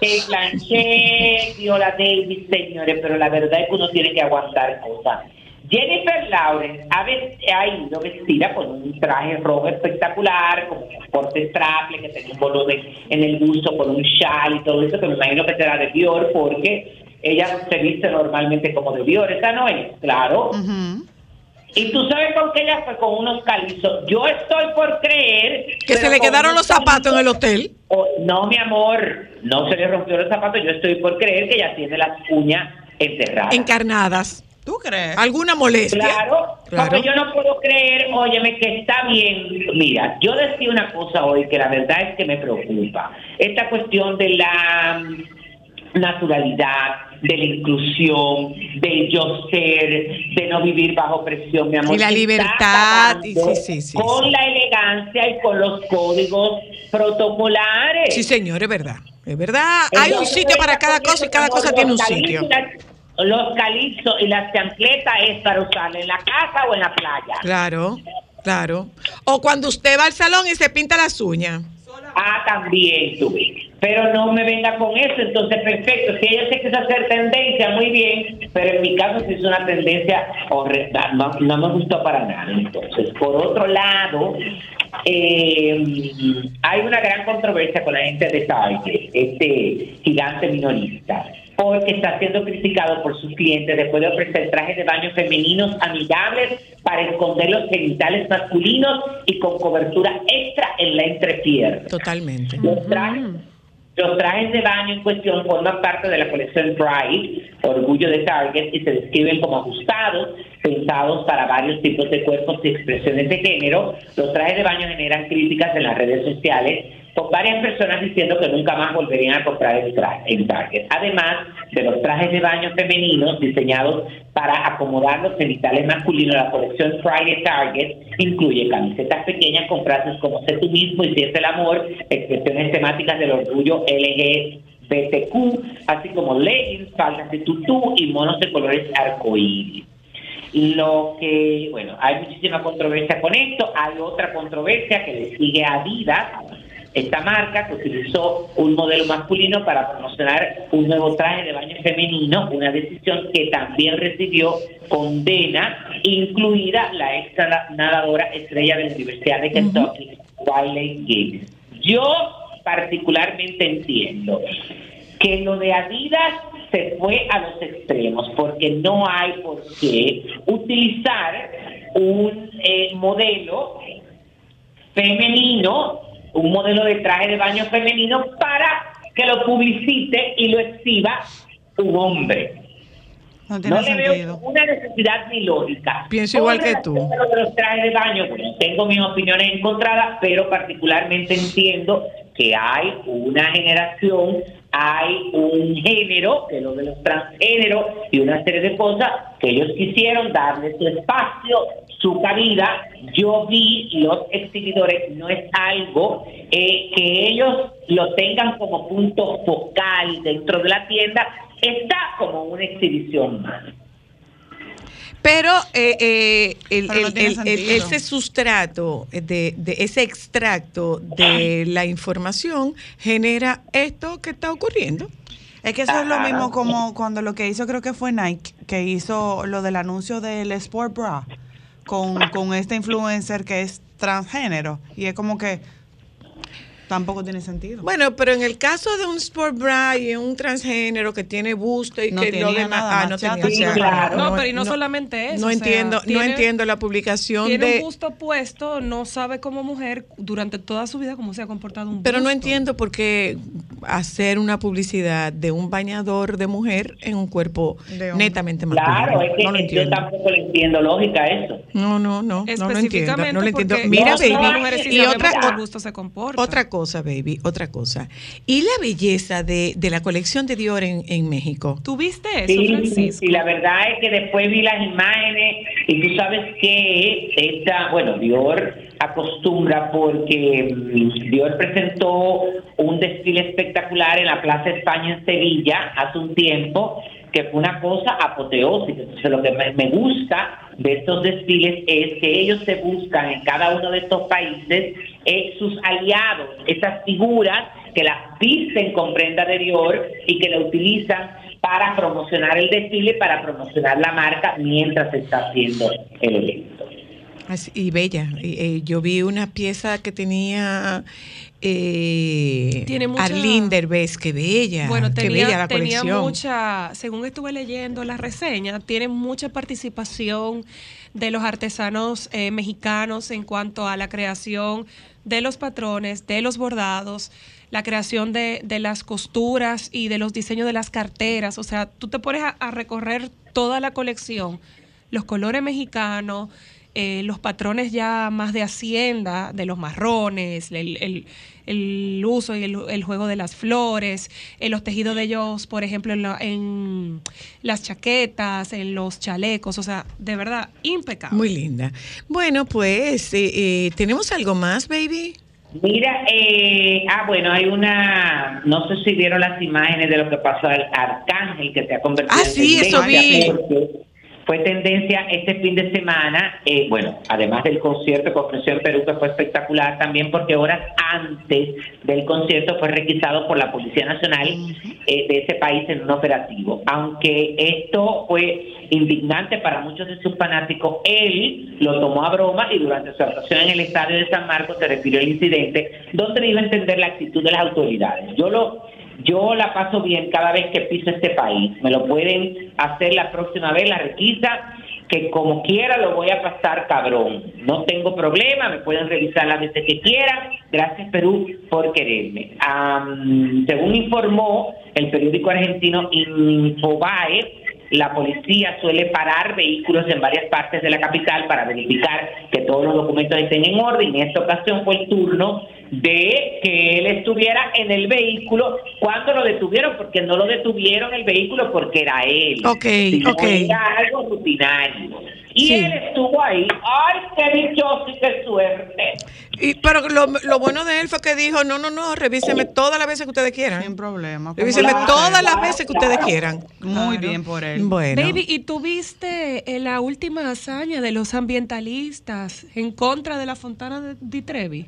Kate Blanchett, Viola Davis, señores, pero la verdad es que uno tiene que aguantar cosas. Jennifer Lawrence ha, ido vestida con un traje rojo espectacular, con un corte straple, que tenía un volumen en el busto, con un chal y todo eso, que me imagino que será de Dior, porque ella se viste normalmente como de Dior, esa no es, claro. Y tú sabes con qué ella fue con unos calizos. Yo estoy por creer Que se le quedaron los zapatos en el hotel. Oh, no, mi amor, no se le rompió los zapatos. Yo estoy por creer que ella tiene las uñas enterradas. Encarnadas. ¿Tú crees? ¿Alguna molestia? Claro, Claro. porque yo no puedo creer, óyeme, que está bien. Mira, yo decía una cosa hoy que la verdad es que me preocupa. Esta cuestión de la naturalidad, de la inclusión, del yo ser, de no vivir bajo presión, mi amor. Y la libertad, y sí, sí, sí, Con sí. la elegancia y con los códigos protocolares. Sí, señor, es verdad. Es verdad. Hay un Entonces, sitio para cada cosa y cada cosa tiene un sitio. Los calipsos y las chancletas es para usarla en la casa o en la playa. Claro, claro. O cuando usted va al salón y se pinta las uñas. Ah, también tuve. Pero no me venga con eso, entonces perfecto. Si ella se quiso hacer tendencia, muy bien, pero en mi caso sí es una tendencia horrenda, no, no me gustó para nada. Entonces, por otro lado, eh, hay una gran controversia con la gente de Target, este gigante minorista, porque está siendo criticado por sus clientes después de ofrecer trajes de baño femeninos amigables para esconder los genitales masculinos y con cobertura extra en la entrepierna. Totalmente. Los trajes, los trajes de baño en cuestión forman parte de la colección Pride, orgullo de Target, y se describen como ajustados, pensados para varios tipos de cuerpos y expresiones de género. Los trajes de baño generan críticas en las redes sociales, con varias personas diciendo que nunca más volverían a comprar el traje en Target. Además de los trajes de baño femeninos diseñados para acomodar los genitales masculinos, la colección de Target incluye camisetas pequeñas con frases como sé tú mismo y siente el amor, expresiones temáticas del orgullo LGBTQ, así como leggings, faldas de tutú y monos de colores arcoíris. Lo que, bueno, hay muchísima controversia con esto. Hay otra controversia que le sigue a Adidas, esta marca que utilizó un modelo masculino para promocionar un nuevo traje de baño femenino, una decisión que también recibió condena, incluida la ex nadadora estrella de la Universidad de Kentucky, Wiley Gibbs. Yo particularmente entiendo que lo de Adidas se fue a los extremos porque no hay por qué utilizar un eh, modelo femenino, un modelo de traje de baño femenino para que lo publicite y lo exhiba un hombre. No tiene No le veo una necesidad ni lógica. Pienso igual que tú. lo de los trajes de baño, bueno, tengo mis opiniones encontradas, pero particularmente entiendo que hay una generación, hay un género, que es lo de los transgéneros, y una serie de cosas que ellos quisieron darle su espacio, su cabida. Yo vi los exhibidores, no es algo eh, que ellos lo tengan como punto focal dentro de la tienda, está como una exhibición más. Pero eh, eh, el- Pero no el- tiene el- el- sentido. ese sustrato, de, de ese extracto de la información genera esto que está ocurriendo. Es que eso es lo mismo como cuando lo que hizo creo que fue Nike, que hizo lo del anuncio del Sport Bra con, con este influencer que es transgénero. Y es como que tampoco tiene sentido. Bueno, pero en el caso de un sport bra y un transgénero que tiene busto y No que lo demás, nada ah, más no tenía, o sea, claro. No, pero y no solamente eso, No o sea, entiendo, no tiene- entiendo la publicación Tiene de un busto puesto, no sabe como mujer durante toda su vida cómo se ha comportado un Pero no entiendo por qué hacer una publicidad de un bañador de mujer en un cuerpo netamente masculino. Claro, es que no lo yo entiendo. tampoco le entiendo lógica a eso. No, no, no, no lo entiendo. Específicamente No lo entiendo. Mira, baby, y otra, cómo el busto se comporta. otra cosa, baby, otra cosa. Y la belleza de, de la colección de Dior en, en México. ¿Tuviste eso, Sí, sí, Francisco? sí, la verdad es que después vi las imágenes y tú sabes que esta, bueno, Dior acostumbra porque mm, Dior presentó un desfile espectacular en la Plaza España en Sevilla hace un tiempo que fue una cosa apoteósica. Entonces lo que me, gusta de estos desfiles es que ellos se buscan en cada uno de estos países eh, sus aliados, esas figuras que las visten con prenda de Dior y que la utilizan para promocionar el desfile, para promocionar la marca mientras se está haciendo el evento. Y bella. Eh, yo vi una pieza que tenía eh, Tiene mucha- Arlene Derbez, qué bella. Bueno, qué tenía, bella la tenía colección. mucha, según estuve leyendo la reseña, tiene mucha participación de los artesanos eh, mexicanos en cuanto a la creación de los patrones, de los bordados, la creación de, de las costuras y de los diseños de las carteras. O sea, tú te pones a, a recorrer toda la colección, los colores mexicanos, eh, los patrones ya más de hacienda, de los marrones, el, el- el uso y el, el juego de las flores, eh, los tejidos de ellos, por ejemplo, en, la- en las chaquetas, en los chalecos, o sea, de verdad, impecable. Muy linda. Bueno, pues, eh, eh, ¿tenemos algo más, baby? Mira, eh, ah, bueno, hay una, no sé si vieron las imágenes de lo que pasó al Arcángel que se ha convertido Ah, en sí, eso vi. Fue tendencia este fin de semana, eh, bueno, además del concierto que ofreció en Perú, que fue espectacular, también porque horas antes del concierto fue requisado por la Policía Nacional eh, de ese país en un operativo. Aunque esto fue indignante para muchos de sus fanáticos, él lo tomó a broma y durante su actuación en el estadio de San Marcos se refirió al incidente, donde iba a entender la actitud de las autoridades. Yo lo yo la paso bien cada vez que piso este país. Me lo pueden hacer la próxima vez, la requisa, que como quiera lo voy a pasar cabrón. No tengo problema, me pueden revisar las veces que quieran. Gracias Perú por quererme. Am, según informó el periódico argentino Infobae, la policía suele parar vehículos en varias partes de la capital para verificar que todos los documentos estén en orden. En esta ocasión fue el turno de que él estuviera en el vehículo cuando lo detuvieron, porque no lo detuvieron el vehículo porque era él. Ok, ok. Era algo rutinario. Y Sí. él estuvo ahí. ¡Ay, qué dichoso y qué suerte! Y, pero lo, lo bueno de él fue que dijo, no, no, no, revíseme todas las veces que ustedes quieran. Sin problema. Revíseme la- todas las veces que ustedes quieran. Muy bien por él. Bueno. Baby, ¿y tú viste eh, la última hazaña de los ambientalistas en contra de la fontana de Di Trevi?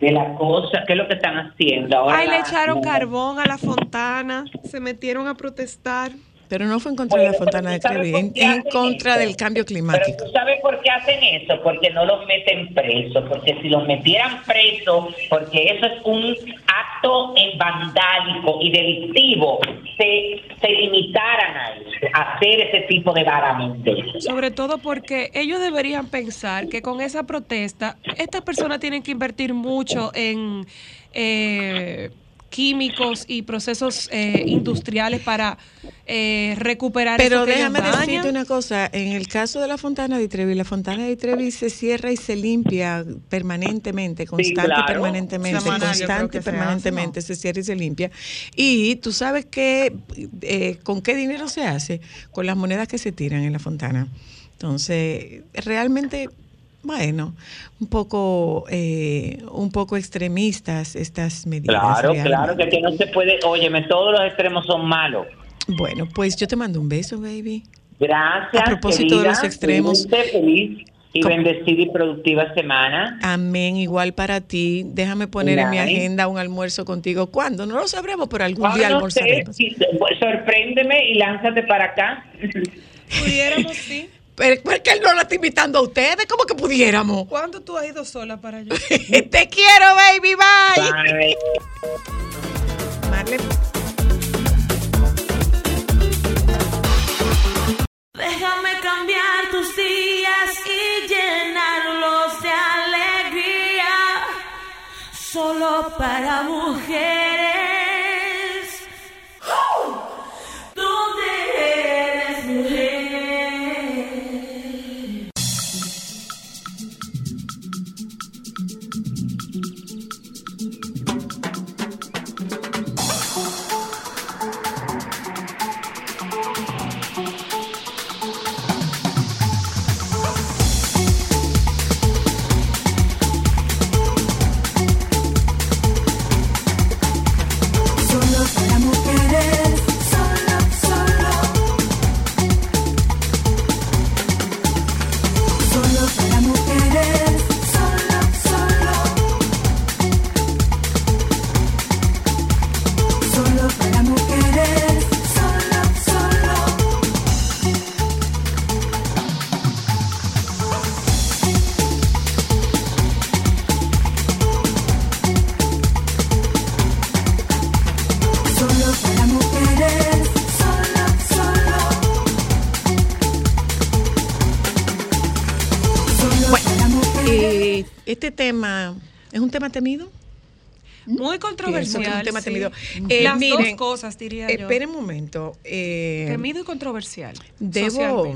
De la cosa, ¿qué es lo que están haciendo ahora? Ay, le echaron la- carbón a la fontana, se metieron a protestar. Pero no fue en contra de la Fontana de pero ¿tú sabes Trevi, en, contra eso? del cambio Pero climático. tú sabes por qué hacen eso, porque no los meten presos, porque si los metieran presos, porque eso es un acto vandálico y delictivo, se, se limitaran a eso, a hacer ese tipo de varamentos. Sobre todo porque ellos deberían pensar que con esa protesta, estas personas tienen que invertir mucho en eh, químicos y procesos eh, industriales para eh, recuperar Pero eso que ellos déjame decirte una cosa, en el caso de la Fontana de Trevi, la Fontana de Trevi se cierra y se limpia permanentemente, constante claro. y permanentemente, creo constante se hace, permanentemente ¿no? se cierra y se limpia. Y tú sabes que, eh, con qué dinero se hace, con las monedas que se tiran en la Fontana. Entonces, realmente, bueno, un poco, eh, un poco extremistas estas medidas. Claro, realmente. claro, que no se puede, óyeme, todos los extremos son malos. Bueno, pues yo te mando un beso, baby. Gracias. A propósito de los extremos. Feliz, feliz y ¿Cómo? bendecida y productiva semana. Amén, igual para ti. Déjame poner en mi agenda un almuerzo contigo. ¿Cuándo? No lo sabremos, pero algún día no sé, almorzaremos. si- sorpréndeme y lánzate para acá. Pudiéramos, sí. Pero ¿por qué él no la está invitando a ustedes? ¿Cómo que pudiéramos? ¿Cuándo tú has ido sola para allá? Te quiero, baby, bye. Bye. Déjame cambiar tus días y llenarlos de alegría. Solo para mujeres. Tema temido. Muy Pienso que controversial. es un tema sí. temido. Eh, Las miren, dos cosas, diría yo. Esperen un momento. eh, Temido y controversial. Debo,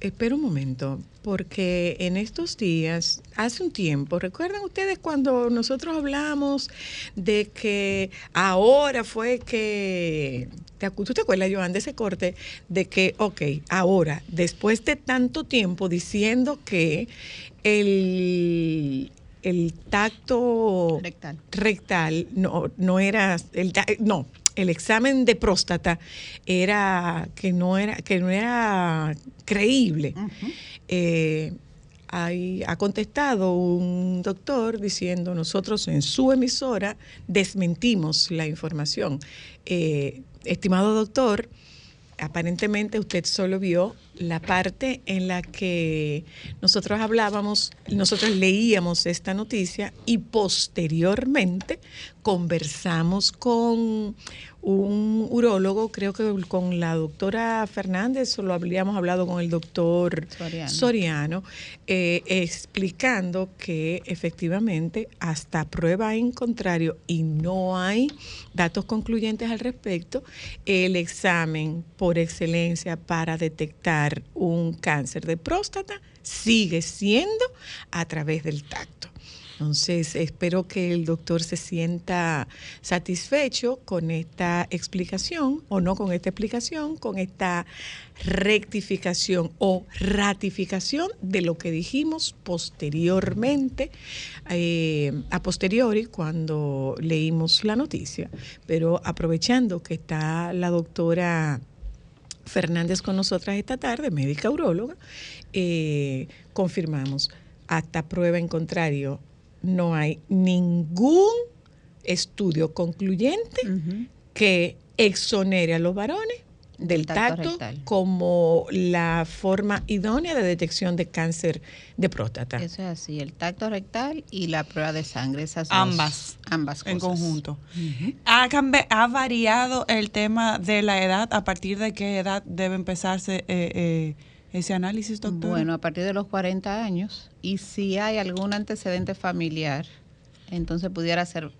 espera un momento, porque en estos días, hace un tiempo, ¿recuerdan ustedes cuando nosotros hablamos de que ahora fue que, ¿te acu- ¿tú te acuerdas, Joan, de ese corte? De que, ok, ahora, después de tanto tiempo diciendo que el, el tacto Rectal. rectal no, no era el no el examen de próstata era que no era que no era creíble. Eh, hay- ha contestado un doctor diciendo nosotros en su emisora desmentimos la información Eh, estimado doctor aparentemente usted solo vio la parte en la que nosotros hablábamos, nosotros leíamos esta noticia y posteriormente conversamos con un urólogo, creo que con la doctora Fernández, o lo habríamos hablado con el doctor Soriano. Soriano, eh, explicando que efectivamente hasta prueba en contrario y no hay datos concluyentes al respecto, el examen por excelencia para detectar un cáncer de próstata sigue siendo a través del tacto. Entonces, espero que el doctor se sienta satisfecho con esta explicación, o no con esta explicación, con esta rectificación o ratificación de lo que dijimos posteriormente, eh, a posteriori, cuando leímos la noticia. Pero aprovechando que está la doctora Fernández con nosotras esta tarde, médica uróloga, eh, confirmamos, hasta prueba en contrario, no hay ningún estudio concluyente que exonere a los varones del tacto rectal. como la forma idónea de detección de cáncer de próstata. Eso es así, el tacto rectal y la prueba de sangre, esas dos. Ambas. Ambas en cosas. conjunto. ¿Ha, cambi- ha variado el tema de la edad? ¿A partir de qué edad debe empezarse eh, eh, ese análisis, doctor? Bueno, a partir de los 40 años y si hay algún antecedente familiar, entonces pudiera ser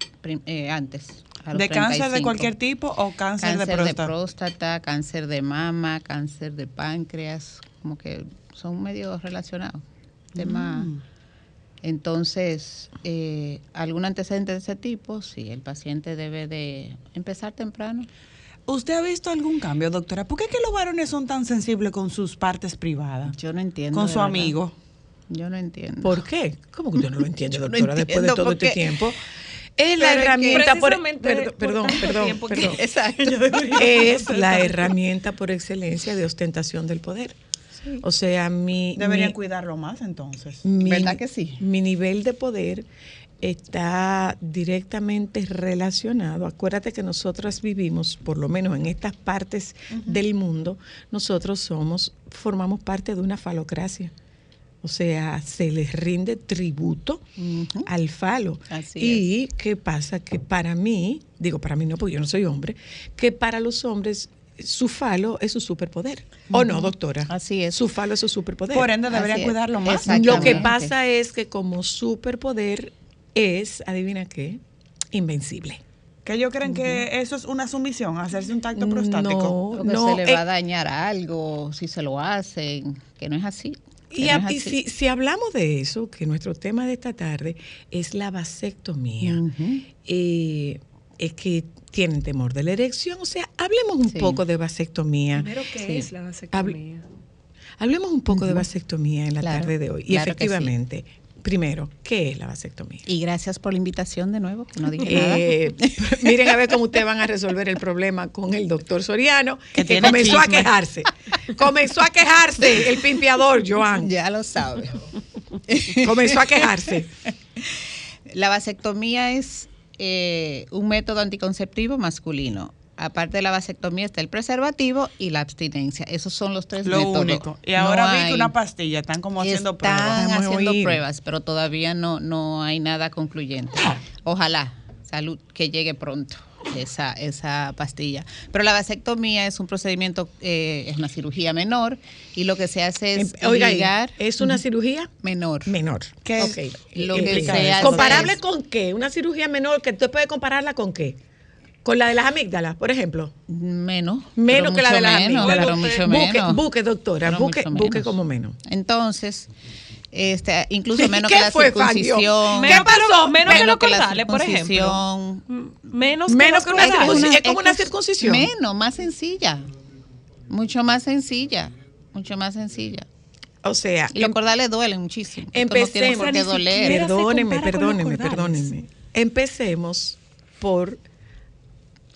eh, antes. ¿De cáncer de 35. cualquier tipo o cáncer, Cáncer de próstata? próstata, cáncer de mama, cáncer de páncreas, como que son medio relacionados. Tema. Mm. Entonces, eh, algún antecedente de ese tipo, sí, el paciente debe de empezar temprano. ¿Usted ha visto algún cambio, doctora? ¿Por qué que los varones son tan sensibles con sus partes privadas? Yo no entiendo. Con su amigo. Yo no entiendo. ¿Por qué? ¿Cómo que usted no lo entiende, Yo no doctora, después de entiendo todo este tiempo? Es la Pero herramienta por, precisamente perdón, por perdón, tiempo. Exacto. es la herramienta por excelencia de ostentación del poder. O sea, mi Deberían mi- cuidarlo más entonces. mi, ¿Verdad que sí? Mi nivel de poder está directamente relacionado. Acuérdate que nosotras vivimos, por lo menos en estas partes del mundo, nosotros somos, formamos parte de una falocracia. O sea, se les rinde tributo al falo. Así y qué pasa que para mí, digo para mí no, porque yo no soy hombre, que para los hombres su falo es su superpoder. ¿O no, doctora? Así es. Su falo es su superpoder. Por ende, es. cuidarlo más. Lo que pasa es que como superpoder es, adivina qué, invencible. Que ellos creen que eso es una sumisión, hacerse un tacto prostático. No, Porque no, se le va eh, a dañar algo si se lo hacen, que no es así. Y, no a- es y así. si, si hablamos de eso, que nuestro tema de esta tarde es la vasectomía, eh, es que tienen temor de la erección, o sea, hablemos un Sí. poco de vasectomía. Primero, ¿qué Sí. es la vasectomía? Hablemos un poco de vasectomía en la Claro, tarde de hoy. Y claro que sí. Primero, ¿qué es la vasectomía? Y gracias por la invitación de nuevo, que no dije nada. Eh, miren a ver cómo ustedes van a resolver el problema con el doctor Soriano, Que que, comenzó a quejarse. Comenzó a quejarse el pimpeador, Joan. Ya lo sabe. Comenzó a quejarse. La vasectomía es eh, un método anticonceptivo masculino. Aparte de la vasectomía está el preservativo y la abstinencia. Esos son los tres Lo métodos. único. Y No ahora vi hay- que una pastilla, están como haciendo Están pruebas. Hemos haciendo pruebas, pero todavía no, no hay nada concluyente. Ojalá, salud, que llegue pronto esa, esa pastilla. Pero la vasectomía es un procedimiento, eh, es una cirugía menor y lo que se hace es Em, Oiga, ¿es una cirugía menor. menor? ¿Qué es? Ok. Lo que se hace ¿Comparable es- con qué? ¿Una cirugía menor que tú puedes compararla con qué? ¿Con la de las amígdalas, por ejemplo? Menos. Menos que la de las menos, amígdalas. Pero mucho Busque- menos. busque, doctora, Pero busque- mucho busque menos. como menos. Entonces, este, incluso menos ¿Qué que la fue, circuncisión. ¿Qué pasó? Menos que Menos los cordales, por ejemplo. Mm, Menos que Menos que una circuncisión. Es como que una circuncisión. Menos, más sencilla. Mucho más sencilla. Mucho más sencilla. O sea, Y los em- cordales duelen muchísimo. No empecemos. por qué ni doler. Perdónenme, perdónenme, perdónenme. Empecemos por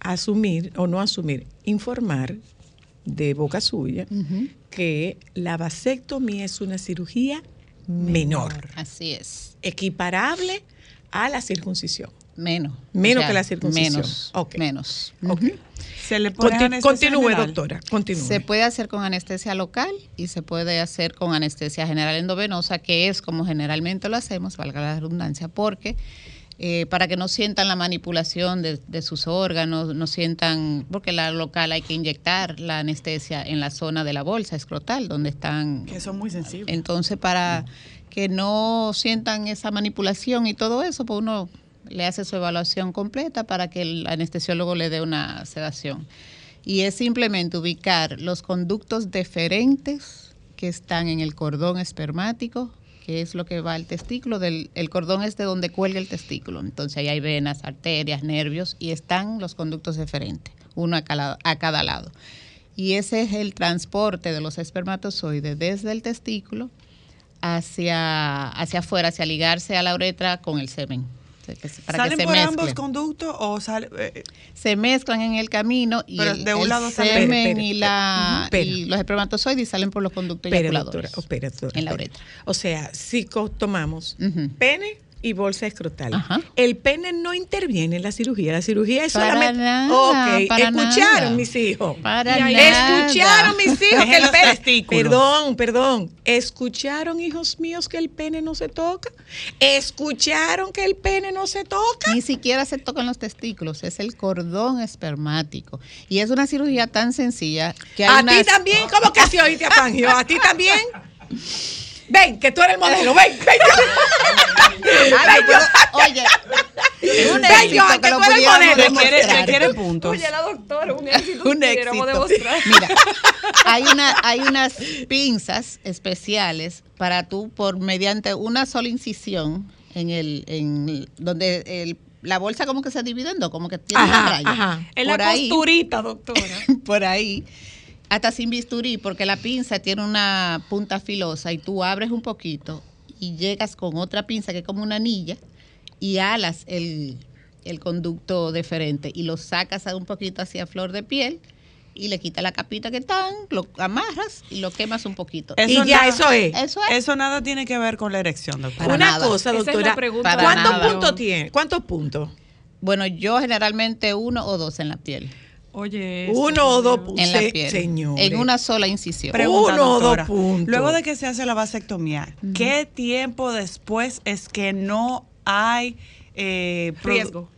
asumir o no asumir, informar de boca suya que la vasectomía es una cirugía menor, Así es. equiparable a la circuncisión. Menos. Menos que la circuncisión. Menos. Ok. Menos. Ok. Se le pone Conti- anestesia continúe, general. doctora, continúe. Se puede hacer con anestesia local y se puede hacer con anestesia general endovenosa, que es como generalmente lo hacemos, valga la redundancia, porque eh, para que no sientan la manipulación de, de sus órganos, no sientan, porque la local hay que inyectar la anestesia en la zona de la bolsa escrotal, donde están Que son muy sensibles. entonces, para que no sientan esa manipulación y todo eso, pues uno le hace su evaluación completa para que el anestesiólogo le dé una sedación. Y es simplemente ubicar los conductos deferentes que están en el cordón espermático, que es lo que va al testículo. Del, el cordón es de donde cuelga el testículo. Entonces ahí hay venas, arterias, nervios y están los conductos deferentes, uno a cada, a cada lado. Y ese es el transporte de los espermatozoides desde el testículo hacia, hacia afuera, hacia ligarse a la uretra con el semen. Que que ¿Salen se por ambos conductos o sale, eh, Se mezclan en el camino y Pero el, de un el lado semen y, la, y los espermatozoides salen por los conductos eyaculadores. doctora, espera, doctora, En la uretra. O sea, si tomamos pene y bolsa escrotal, Ajá. el pene no interviene en la cirugía. La cirugía es Para solamente. nada, ok, para escucharon nada. mis hijos. Para Y ahí- nada. Escucharon mis hijos que el pene. Perdón, perdón. Escucharon, hijos míos, que el pene no se toca. Escucharon que el pene no se toca. Ni siquiera se tocan los testículos, es el cordón espermático. Y es una cirugía tan sencilla que hay A unas- ti también, ¿cómo que se oíste a Fangio? ¿A ti también? Ven, que tú eres el modelo, ven, ven. Ay, yo oye, un Ven, éxito Joan, que que lo tú eres pudiéramos modelo. requiere, demostrar. requiere puntos. Oye, la doctora, un éxito. un éxito. demostrar. Mira, hay una, hay unas pinzas especiales para tú por mediante una sola incisión en el, en el- donde el- la bolsa como que se divide en dos, como que tiene Ajá, una raya. ajá. Por la ahí- costurita, doctora. por ahí, hasta sin bisturí, porque la pinza tiene una punta filosa y tú abres un poquito y llegas con otra pinza que es como una anilla y alas el, el conducto deferente y lo sacas a un poquito hacia flor de piel y le quitas la capita que están, lo amarras y lo quemas un poquito. Eso y ya, nada- eso es. Eso es. Eso nada tiene que ver con la erección, doctora. Para Una nada. cosa, es doctora. ¿Cuántos puntos tiene? ¿Cuántos puntos? Bueno, yo generalmente uno o dos en la piel. Oye, Uno o dos puntos. En la Se- piel. señores. En una sola incisión. Pregunta, Uno o dos puntos. Luego de que se hace la vasectomía, ¿qué tiempo después es que no hay eh, Riesgo.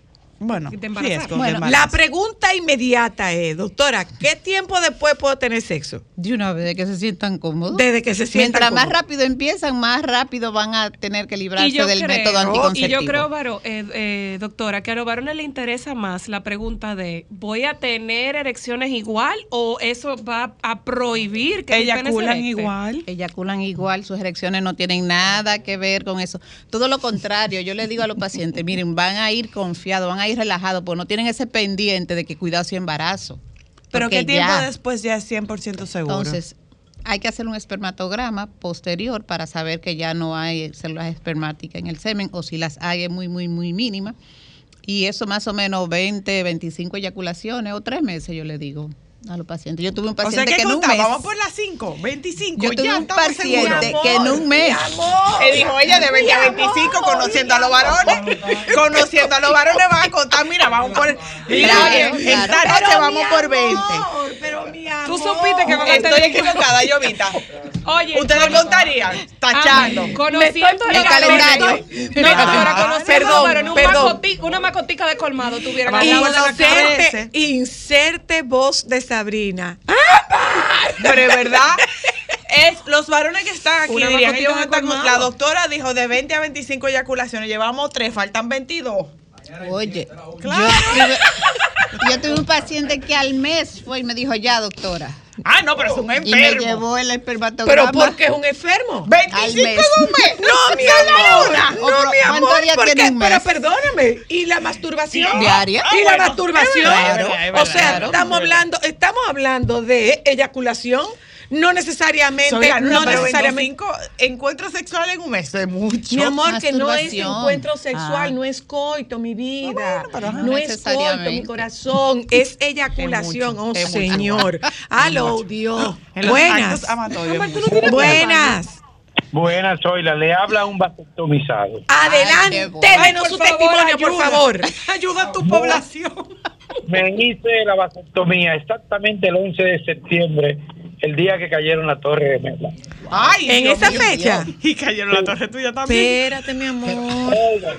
Bueno, riesgo. La pregunta inmediata es, doctora, ¿qué tiempo después puedo tener sexo? De una vez que se sientan cómodos. Desde que se sientan Mientras más rápido empiezan, más rápido van a tener que librarse Y del creo- método Y anticonceptivo. yo creo, varo- eh, eh, doctora, que a los varones le interesa más la pregunta de ¿voy a tener erecciones igual o eso va a prohibir que Eyaculan igual. Eyaculan igual, sus erecciones no tienen nada que ver con eso. Todo lo contrario, yo le digo a los pacientes, miren, van a ir confiados, van a ir relajados, pues no tienen ese pendiente de que cuidado si embarazo. Pero Porque ¿qué tiempo ya. después ya es 100% seguro? Entonces, hay que hacer un espermatograma posterior para saber que ya no hay células espermáticas en el semen o si las hay es muy, muy, muy mínima. Y eso más o menos 20, 25 eyaculaciones o tres meses, yo le digo a los pacientes. Yo tuve un o sea paciente que en un mes... vamos por las 5, 25, Yo tuve ya un paciente seguros. que en un mes... Que dijo ella de 20 a 25, conociendo a los varones. Conociendo a los varones van a contar, mira, vamos por. Mira, Claro, esta noche vamos por 20. Pero mi amor. Tú supiste que van a Estoy tener equivocada, Jovita. Oye, Ustedes con- contarían, tachando. Ah, conociendo El calendario. No, doctora, conociendo perdón, pero en un perdón. una macotica de colmado tuvieran. Inserte, inserte voz de Sabrina. Pero es verdad. Es, los varones que están aquí dirían, ellos están- la doctora dijo de 20 a 25 eyaculaciones, llevamos 3, faltan 22. Oye, Claro. yo, yo tuve un paciente que al mes fue y me dijo, ya, doctora. Ah, no, pero es un Y me enfermo. llevó el espermatograma. Pero porque es un enfermo. 25 Al de mes. un mes. No, mi amor. No, pero mi ¿cuántos amor. días ¿por tiene qué? un mes? Pero perdóname. ¿Y la masturbación? Diaria. ¿Y la masturbación? verdad, o sea, estamos hablando, estamos hablando de eyaculación. No necesariamente, Soy no necesariamente. 25 encuentros sexuales en un mes es mucho. Mi amor, que no es encuentro sexual, Ah. no es coito, mi vida. pero ajá. no es coito, mi corazón. Es eyaculación, mucho, oh es. Señor. Aló, Dios. Buenas. Buenas. Buenas, Zoila. Le habla un vasectomizado. Adelante, qué bueno. denos su testimonio, por favor. Ayuda a tu población. Me hice la vasectomía exactamente el 11 de septiembre, el día que cayeron la torre de Mela. Ay, En Dios esa mío. fecha. Y cayeron la torre tuya también. Espérate, mi amor. Oigan,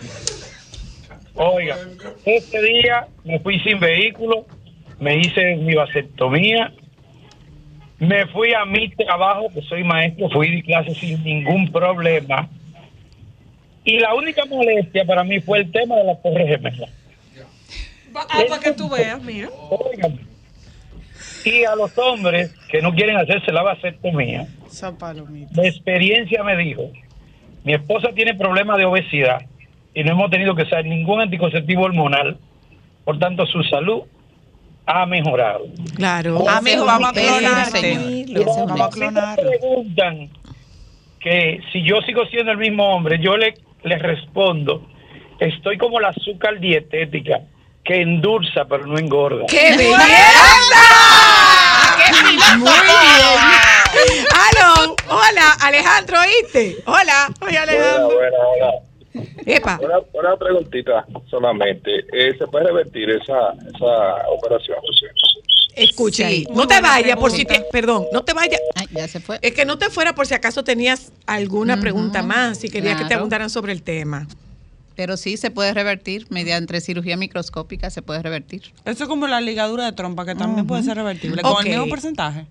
oigan, ese día me fui sin vehículo, me hice mi vasectomía, me fui a mi trabajo, que soy maestro, fui de clase sin ningún problema. Y la única molestia para mí fue el tema de la torre gemela. Ah, para que tú veas, mira. Oigan, y a los hombres que no quieren hacerse la vasectomía, la experiencia me dijo, mi esposa tiene problemas de obesidad y no hemos tenido que usar ningún anticonceptivo hormonal, por tanto su salud ha mejorado. Claro. Vamos a señor. Vamos Si me preguntan que si yo sigo siendo el mismo hombre, yo le, le respondo, estoy como la azúcar dietética, que endulza pero no engorda. ¡Qué belleza! Muy bien. Aló, hola, Alejandro, ¿oíste? Hola, oye Alejandro. Buena, buena. Epa, Una, una preguntita solamente. Eh, ¿Se puede revertir esa, esa operación? escucha Sí. No te vayas por si te, perdón, no te vayas. Ay, ya se fue. Es que no te fuera por si acaso tenías alguna pregunta más, si querías que te preguntaran sobre el tema. Pero sí se puede revertir mediante cirugía microscópica, se puede revertir. Eso es como la ligadura de trompa, que también puede ser revertible. Con el mismo porcentaje.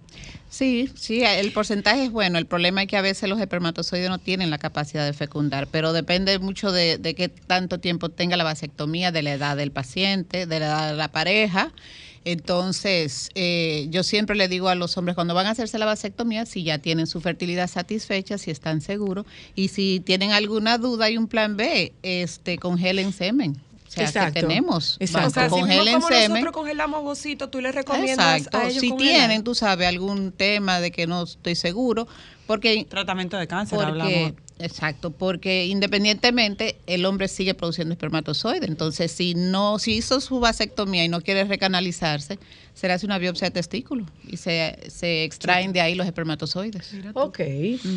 Sí, sí, el porcentaje es bueno. El problema es que a veces los espermatozoides no tienen la capacidad de fecundar, pero depende mucho de, de qué tanto tiempo tenga la vasectomía, de la edad del paciente, de la edad de la pareja. Entonces, eh, yo siempre le digo a los hombres cuando van a hacerse la vasectomía, si ya tienen su fertilidad satisfecha, si están seguros, y si tienen alguna duda y un plan B, este, congelen semen. O sea, Exacto. que tenemos. Exacto. O sea, si congelen como semen. nosotros congelamos vocito, tú le recomiendas Exacto. a ellos Si congelar? tienen, tú sabes, algún tema de que no estoy seguro, porque Tratamiento de cáncer, porque, hablamos. exacto, porque independientemente el hombre sigue produciendo espermatozoides. Entonces, si no, si hizo su vasectomía y no quiere recanalizarse, se le hace una biopsia de testículo y se, se extraen de ahí los espermatozoides. Ok.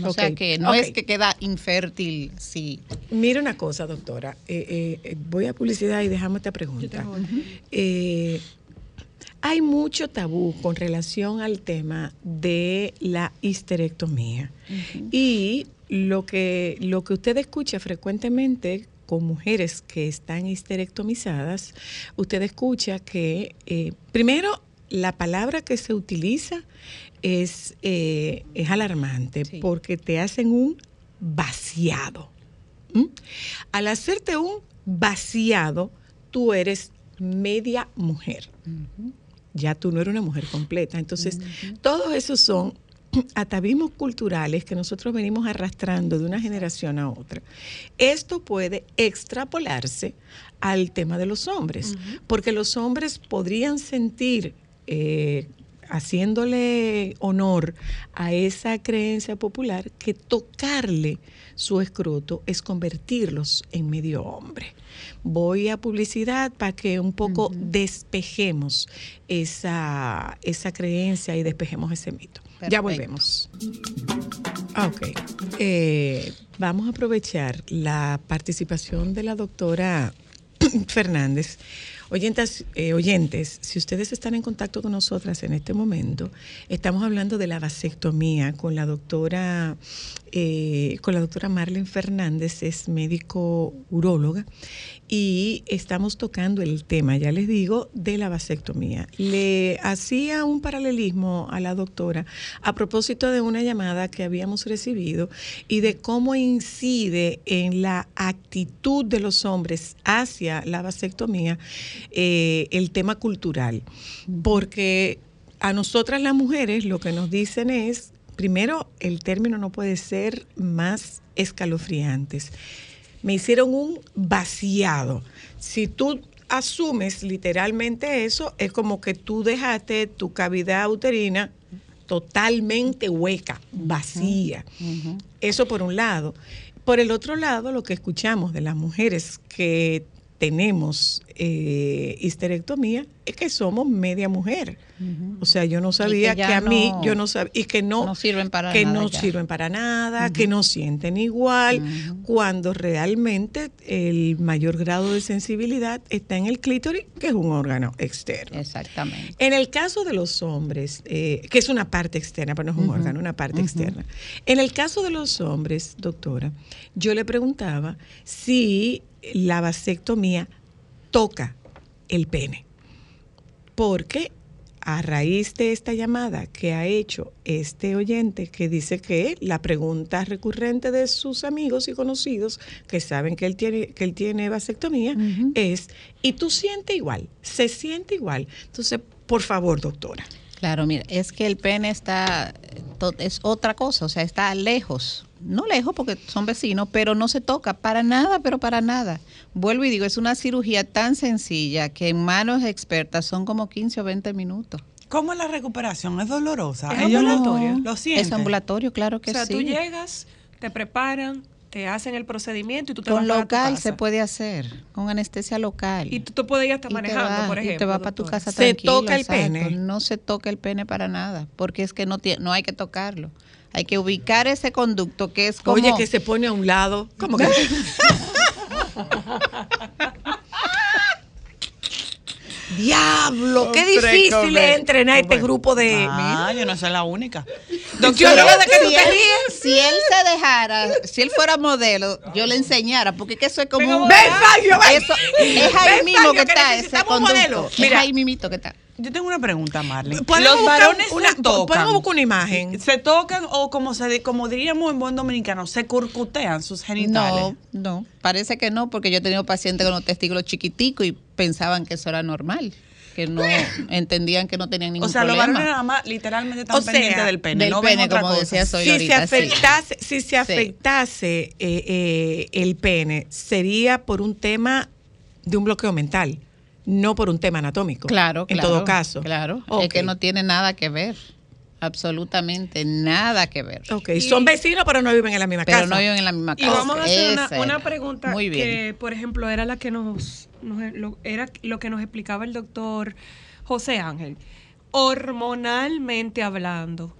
O ok, sea que no es que queda infértil, sí. Mira una cosa, doctora. Eh, eh, eh, voy a publicidad y dejamos esta pregunta. Eh, hay mucho tabú con relación al tema de la histerectomía. Y lo que, lo que usted escucha frecuentemente con mujeres que están histerectomizadas, usted escucha que, eh, primero, la palabra que se utiliza es, eh, es alarmante Sí. porque te hacen un vaciado. ¿Mm? Al hacerte un vaciado, tú eres media mujer. Ya tú no eres una mujer completa. Entonces, todos esos son atavismos culturales que nosotros venimos arrastrando de una generación a otra. Esto puede extrapolarse al tema de los hombres, porque los hombres podrían sentir, eh, haciéndole honor a esa creencia popular, que tocarle su escroto es convertirlos en medio hombre. Voy a publicidad para que un poco despejemos esa, esa creencia y despejemos ese mito. Ya volvemos. Ah, Ok. Eh, vamos a aprovechar la participación de la doctora Fernández. Oyentas, eh, oyentes, si ustedes están en contacto con nosotras en este momento, estamos hablando de la vasectomía con la doctora, eh, con la doctora Marlene Fernández, es médico uróloga, y estamos tocando el tema, ya les digo, de la vasectomía. Le hacía un paralelismo a la doctora a propósito de una llamada que habíamos recibido y de cómo incide en la actitud de los hombres hacia la vasectomía eh, el tema cultural. Porque a nosotras las mujeres lo que nos dicen es, primero, el término no puede ser más escalofriantes. Me hicieron un vaciado. Si tú asumes literalmente eso, es como que tú dejaste tu cavidad uterina totalmente hueca, vacía. Eso por un lado. Por el otro lado, lo que escuchamos de las mujeres que tenemos eh, histerectomía es que somos media mujer. O sea, yo no sabía que, a mí, yo no sabía, y que no, no sirven para que nada no sirven para nada, que no sienten igual, cuando realmente el mayor grado de sensibilidad está en el clítoris, que es un órgano externo. Exactamente. En el caso de los hombres, eh, que es una parte externa, pero no es un órgano, una parte externa. En el caso de los hombres, doctora, yo le preguntaba si la vasectomía toca el pene. Porque a raíz de esta llamada que ha hecho este oyente que dice que la pregunta recurrente de sus amigos y conocidos que saben que él tiene que él tiene vasectomía es ¿y tú sientes igual? ¿Se siente igual? Entonces, por favor, doctora. Claro, mira, es que el pene está, eh, es otra cosa, o sea, está lejos. No lejos porque son vecinos, pero no se toca para nada, pero para nada. Vuelvo y digo, es una cirugía tan sencilla que en manos expertas son como 15 o 20 minutos. ¿Cómo es la recuperación? ¿Es dolorosa? Es Ellos ambulatorio. Lo sienten. Es ambulatorio, claro que o sea, sí. tú llegas, te preparan, te hacen el procedimiento y tú te vas Con para tu local casa. se puede hacer, con anestesia local. Y tú te puedes ir hasta Y manejando, por ejemplo. Y te vas para tu casa ¿Se tranquilo. toca el exacto. pene? No se toca el pene para nada, porque es que no, no hay que tocarlo. Hay que ubicar ese conducto que es como... Oye, que se pone a un lado. ¿Cómo que? Diablo, qué difícil es entrenar este grupo de. Ah, yo no soy la única. Yo Doctora, que tú si te él, ríes. si él se dejara, si él fuera modelo, yo le enseñara, porque es que eso es como un... Ven, Fabio, ven. Eso, es ahí Ven, mismo Fabio, que que está ese conducto. modelo. Es Mira. ahí mismito que está. Yo tengo una pregunta, Marlene. Podemos Los varones una- se tocan. podemos buscar una imagen. Se tocan o como se como diríamos en buen dominicano, se curcutean sus genitales. No, no, parece que no, porque yo he tenido pacientes con los testículos chiquiticos y pensaban que eso era normal, que no entendían que no tenían ningún o sea, los problema. varones nada más literalmente están O sea, pendientes del pene, del no ven otra como cosa. decía Soy si se sí. afectase, si se afectase eh, eh, el pene, sería por un tema de un bloqueo mental, no por un tema anatómico. Claro, En claro, todo caso. Claro, Ok. es que no tiene nada que ver, absolutamente nada que ver. Ok, son vecinos, pero no viven en la misma Pero casa. no viven en la misma Y casa. vamos a hacer una, una pregunta Muy bien. que, por ejemplo, era la que nos, nos- lo, era lo que nos explicaba el doctor José Ángel. Hormonalmente hablando,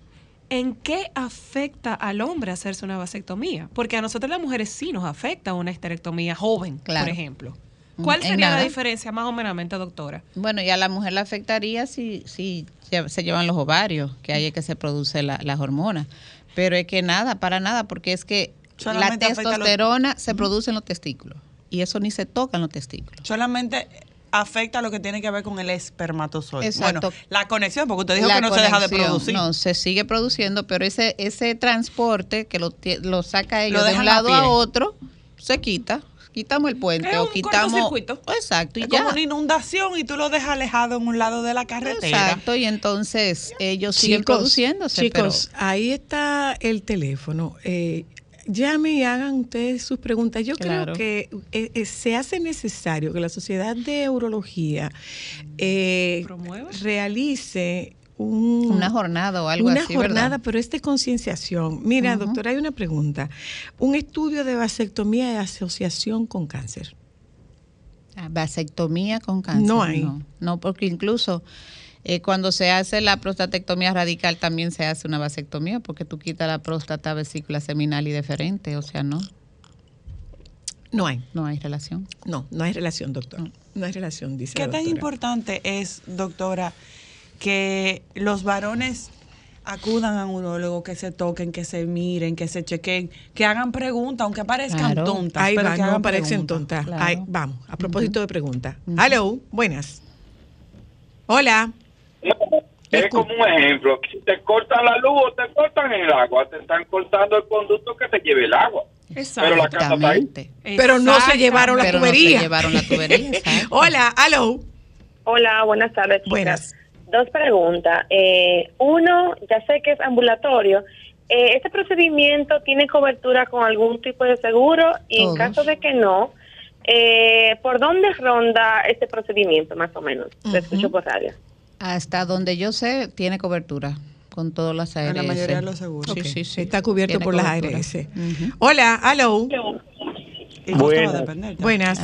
¿en qué afecta al hombre hacerse una vasectomía? Porque a nosotros las mujeres sí nos afecta una histerectomía joven, Claro. por ejemplo. ¿Cuál sería la diferencia más o menos, doctora? Bueno, y a la mujer le afectaría si, si se llevan los ovarios, que ahí es que se produce la- las hormonas. Pero es que nada, para nada, porque es que Solamente la los- testosterona se produce en los testículos. Y eso ni se toca en los testículos. Solamente afecta lo que tiene que ver con el espermatozoide. Exacto. Bueno, la conexión, porque usted dijo La que no se deja de producir. No, se sigue produciendo, pero ese ese transporte que lo, lo saca ellos Lo de un lado a otro, se quita. Quitamos el puente Es o un quitamos. Exacto, y es ya. como una inundación y tú lo dejas alejado en un lado de la carretera. Exacto, y entonces ellos siguen Chicos, produciéndose. chicos, ahí está el teléfono. Eh, llame y hagan ustedes sus preguntas. Yo Claro. creo que eh, eh, se hace necesario que la Sociedad de Urología eh, realice un, pero una jornada o algo una así, jornada, ¿verdad? pero es de concienciación. Mira, doctora, hay una pregunta. Un estudio de vasectomía y asociación con cáncer. Ah, Vasectomía con cáncer. No hay. No, no, porque incluso eh, cuando se hace la prostatectomía radical también se hace una vasectomía porque tú quitas la próstata, vesícula seminal y deferente. O sea, no, No hay. no hay relación. No, no hay relación, doctor. No hay relación, dice ¿Qué la tan importante es, doctora, que los varones acudan a un urólogo, que se toquen, que se miren, que se chequen, que hagan preguntas, aunque parezcan Claro. tontas, Ahí pero va, que no hagan parecen preguntas. tontas. Claro. Ahí, vamos, a propósito de preguntas. Hello, buenas. Hola. Es como un ejemplo, si te cortan la luz o te cortan el agua, te están cortando el conducto que te lleve el agua. Pero la casa está ahí. Exactamente. Pero no se llevaron la Pero no se tubería. llevaron la tubería. exacto. Hola, hello. Hola, buenas tardes. chicas. Buenas. Dos preguntas. Eh, uno, ya sé que es ambulatorio. Eh, ¿Este procedimiento tiene cobertura con algún tipo de seguro? Y Todos. en caso de que no, eh, ¿por dónde ronda este procedimiento más o menos? Lo escucho por radio. Hasta donde yo sé, tiene cobertura con todas las ARS. En la mayoría de los seguros. Sí, sí, sí. Está cubierto Tiene por las. ARS. Ujú. Hola, hello. Justo Buenas. Buenas.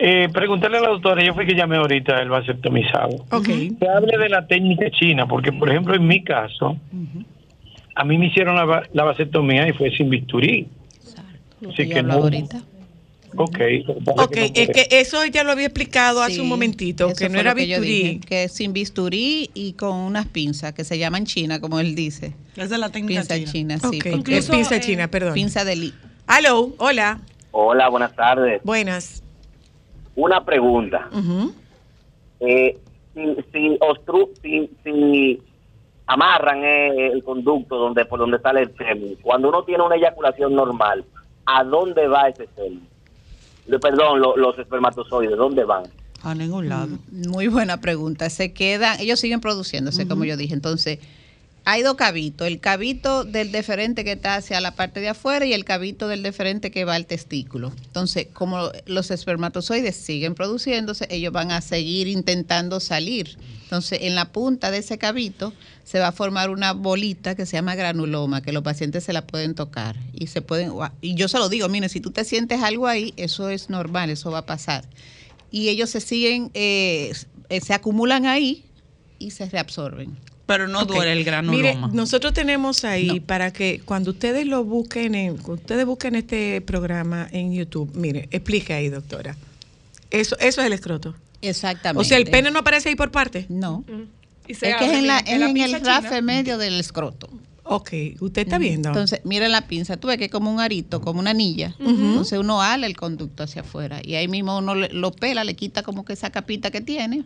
Eh, preguntarle a la doctora, yo fui que llamé ahorita el vasectomizado. Ok. Que hable de la técnica china, porque por ejemplo en mi caso, a mí me hicieron la, la vasectomía y fue sin bisturí. Lo Así que no. ahorita. Ok. Ok, es que eso ya lo había explicado hace un momentito, que no era que bisturí. dije, que es sin bisturí y con unas pinzas que se llaman china, como él dice. Es de la técnica Pinza china. china, sí. Es pinza china, perdón. Pinza de li. Hello, hola, Hola, buenas tardes. buenas. Una pregunta. Eh, si, si, obstru- si, si amarran eh, el conducto donde por donde sale el semen, cuando uno tiene una eyaculación normal, ¿a dónde va ese semen? Perdón, lo- los espermatozoides, ¿dónde van? A ningún lado. Muy buena pregunta. Se quedan, ellos siguen produciéndose, como yo dije. Entonces, hay dos cabitos. El cabito del deferente que está hacia la parte de afuera y el cabito del deferente que va al testículo. Entonces, como los espermatozoides siguen produciéndose, ellos van a seguir intentando salir. Entonces, en la punta de ese cabito se va a formar una bolita que se llama granuloma, que los pacientes se la pueden tocar y se pueden y yo se lo digo, mire, si tú te sientes algo ahí, eso es normal, eso va a pasar y ellos se siguen, eh, se acumulan ahí y se reabsorben. Pero no duele el granuloma. Mire, nosotros tenemos ahí para que cuando ustedes lo busquen, en, cuando ustedes busquen este programa en YouTube, mire, explica ahí, doctora. Eso, eso es el escroto. Exactamente. O sea, el pene no aparece ahí por parte. No. Y Es que es en, la, en el rafe medio del escroto. Ok, usted está viendo. Entonces, mira la pinza, tú ves que es como un arito, como una anilla. Entonces uno ala el conducto hacia afuera y ahí mismo uno le- lo pela, le quita como que esa capita que tiene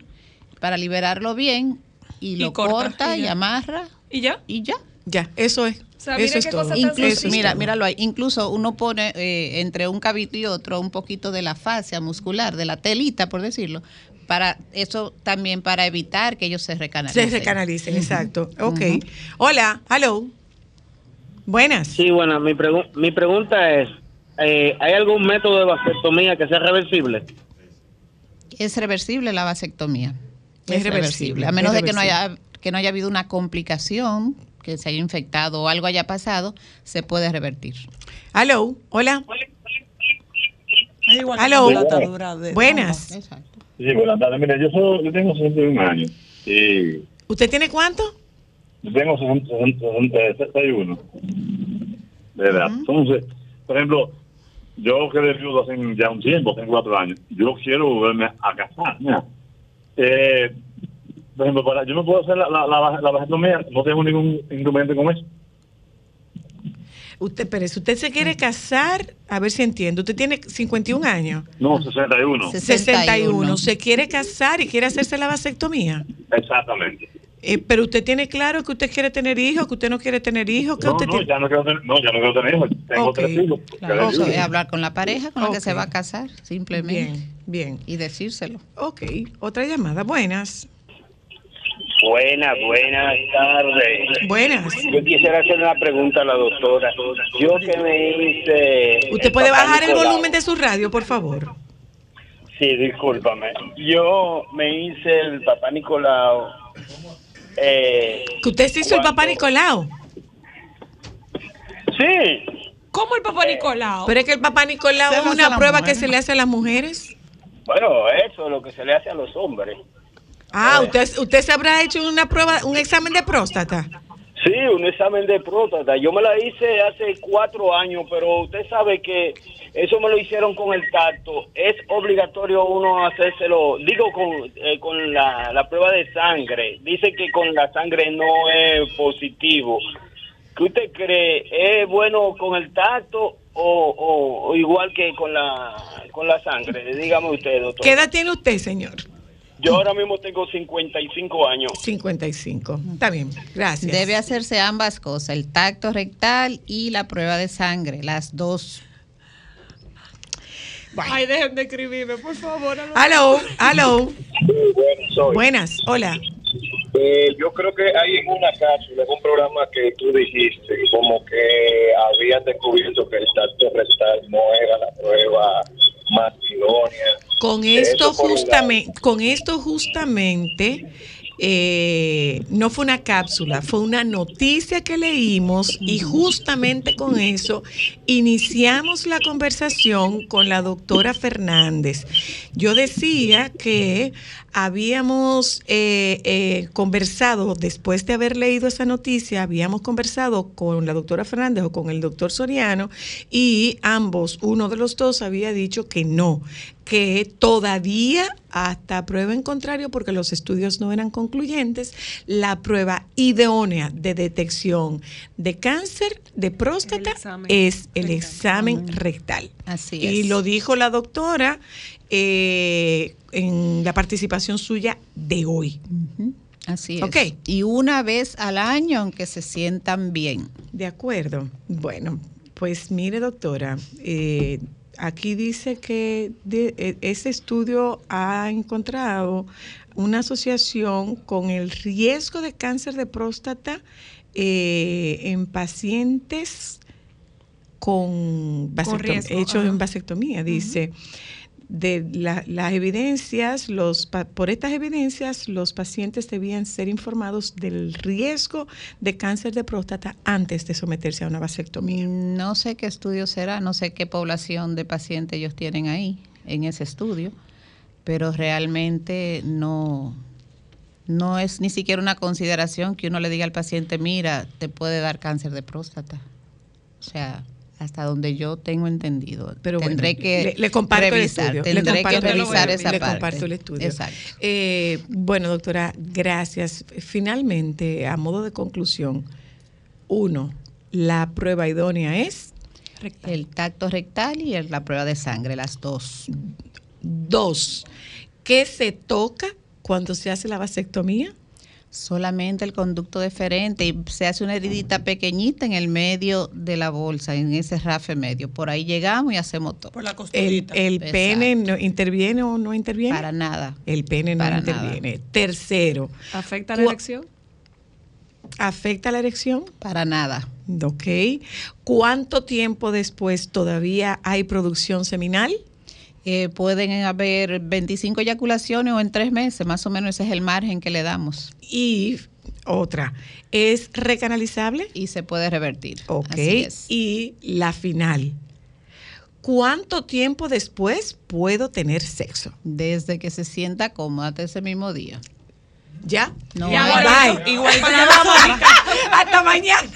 para liberarlo bien y, Y lo corta, corta, y amarra ¿Y ya? y ya. Ya, eso es. sea, eso es qué todo. cosa tan Incluso, mira, míralo ahí. Incluso uno pone eh, entre un cabito y otro un poquito de la fascia muscular, de la telita, por decirlo, para eso también para evitar que ellos se recanalicen. Se recanalicen, exacto. Ok. Hola, hello. Buenas. Sí, bueno, mi, pregu- mi pregunta es, eh, ¿hay algún método de vasectomía que sea reversible? Es reversible la vasectomía. Es reversible, A menos de que no haya que no haya habido una complicación, que se haya infectado o algo haya pasado, se puede revertir. Hello, hola. De- Buenas. Sí, buenas tardes. Mire, yo, soy, yo tengo 61 años y ¿Usted tiene cuánto? yo tengo 60 60, 61 de edad. Entonces, por ejemplo, yo quedé viudo hace ya un tiempo, hace cuatro años. Yo quiero volverme a casar. mira. Eh, por ejemplo, para, yo no puedo hacer la, la, la, la vasectomía, no tengo ningún inconveniente con eso. Usted, pero si usted se quiere casar, a ver si entiendo. Usted tiene 51 años. No, 61. 61. Se quiere casar y quiere hacerse la vasectomía. Exactamente. Eh, pero usted tiene claro que usted quiere tener hijos, que usted no quiere tener hijos, que No, usted no, tiene... ya no quiero tener, no, ya no quiero tener hijos. Tengo tres hijos. Claro, es hablar con la pareja con la que se va a casar, simplemente. Bien, bien. Y decírselo. Ok, otra llamada. Buenas. Buenas, buenas tardes. Buenas. Yo quisiera hacer una pregunta a la doctora. Yo que me hice... Usted puede bajar el volumen de su radio, por favor. Sí, discúlpame. Yo me hice el papá Nicolau. Eh, Que usted se hizo el papá Nicolau. sí. ¿Cómo el papá Nicolau? Pero es que el papá Nicolau es una prueba que se le hace a las mujeres. Bueno, eso es lo que se le hace a los hombres. Ah, usted, usted se habrá hecho una prueba, un examen de próstata. Sí, un examen de próstata. Yo me la hice hace cuatro años, pero usted sabe que eso me lo hicieron con el tacto. Es obligatorio uno hacérselo, digo, con, eh, con la, la prueba de sangre. Dice que con la sangre no es positivo. ¿Qué usted cree? ¿Es bueno con el tacto o, o- o igual que con la, con la sangre? Dígame usted, doctor. ¿Qué edad tiene usted, señor? Yo ahora mismo tengo 55 años. 55. Está bien, gracias. Debe hacerse ambas cosas, el tacto rectal y la prueba de sangre, las dos. Ay, dejen de escribirme, por favor. Aló, aló. bueno, soy. Buenas, hola. Eh, yo creo que hay en una cápsula, en un programa que tú dijiste, como que habían descubierto que el tacto rectal no era la prueba más idónea. Con esto justamente, con esto justamente eh, no fue una cápsula, fue una noticia que leímos y justamente con eso iniciamos la conversación con la doctora Fernández. Yo decía que habíamos eh, eh, conversado, después de haber leído esa noticia, habíamos conversado con la doctora Fernández o con el doctor Soriano y ambos, uno de los dos había dicho que no, que todavía, hasta prueba en contrario, porque los estudios no eran concluyentes, la prueba idónea de detección de cáncer de próstata es el examen rectal. Así Y es. lo dijo la doctora eh, en la participación suya de hoy. Así es. Y una vez al año, aunque se sientan bien. De acuerdo. Bueno, pues mire, doctora, eh, aquí dice que de- eh, ese estudio ha encontrado una asociación con el riesgo de cáncer de próstata eh, en pacientes con, vasectom- riesgo, hechos en vasectomía. Dice, de la- las evidencias, los, por estas evidencias, los pacientes debían ser informados del riesgo de cáncer de próstata antes de someterse a una vasectomía. No sé qué estudio será, no sé qué población de pacientes ellos tienen ahí en ese estudio, pero realmente no, no es ni siquiera una consideración que uno le diga al paciente, mira, te puede dar cáncer de próstata. O sea, hasta donde yo tengo entendido. Pero bueno, tendré que le, le comparto revisar, el estudio. le tendré comparto que revisar esa le parte. comparto el estudio. Exacto. Eh, bueno, doctora, gracias. Finalmente, a modo de conclusión, uno, la prueba idónea es El tacto rectal y la prueba de sangre, las dos. dos. ¿Qué se toca cuando se hace la vasectomía? Solamente el conducto deferente y se hace una heridita pequeñita en el medio de la bolsa, en ese rafe medio. Por ahí llegamos y hacemos todo. Por la ¿El, el pene no interviene o no interviene? Para nada. El pene no Para interviene. Tercero, ¿Afecta la erección? ¿afecta la erección? Para nada. Ok. ¿Cuánto tiempo después todavía hay producción seminal? Eh, pueden haber 25 eyaculaciones o en tres meses, más o menos ese es el margen que le damos. Y otra, ¿es recanalizable? Y se puede revertir. Ok. Así es. Y la final. ¿Cuánto tiempo después puedo tener sexo? Desde que se sienta cómoda hasta ese mismo día. ¿Ya? No Ya, hay- bye. Igual Hasta mañana.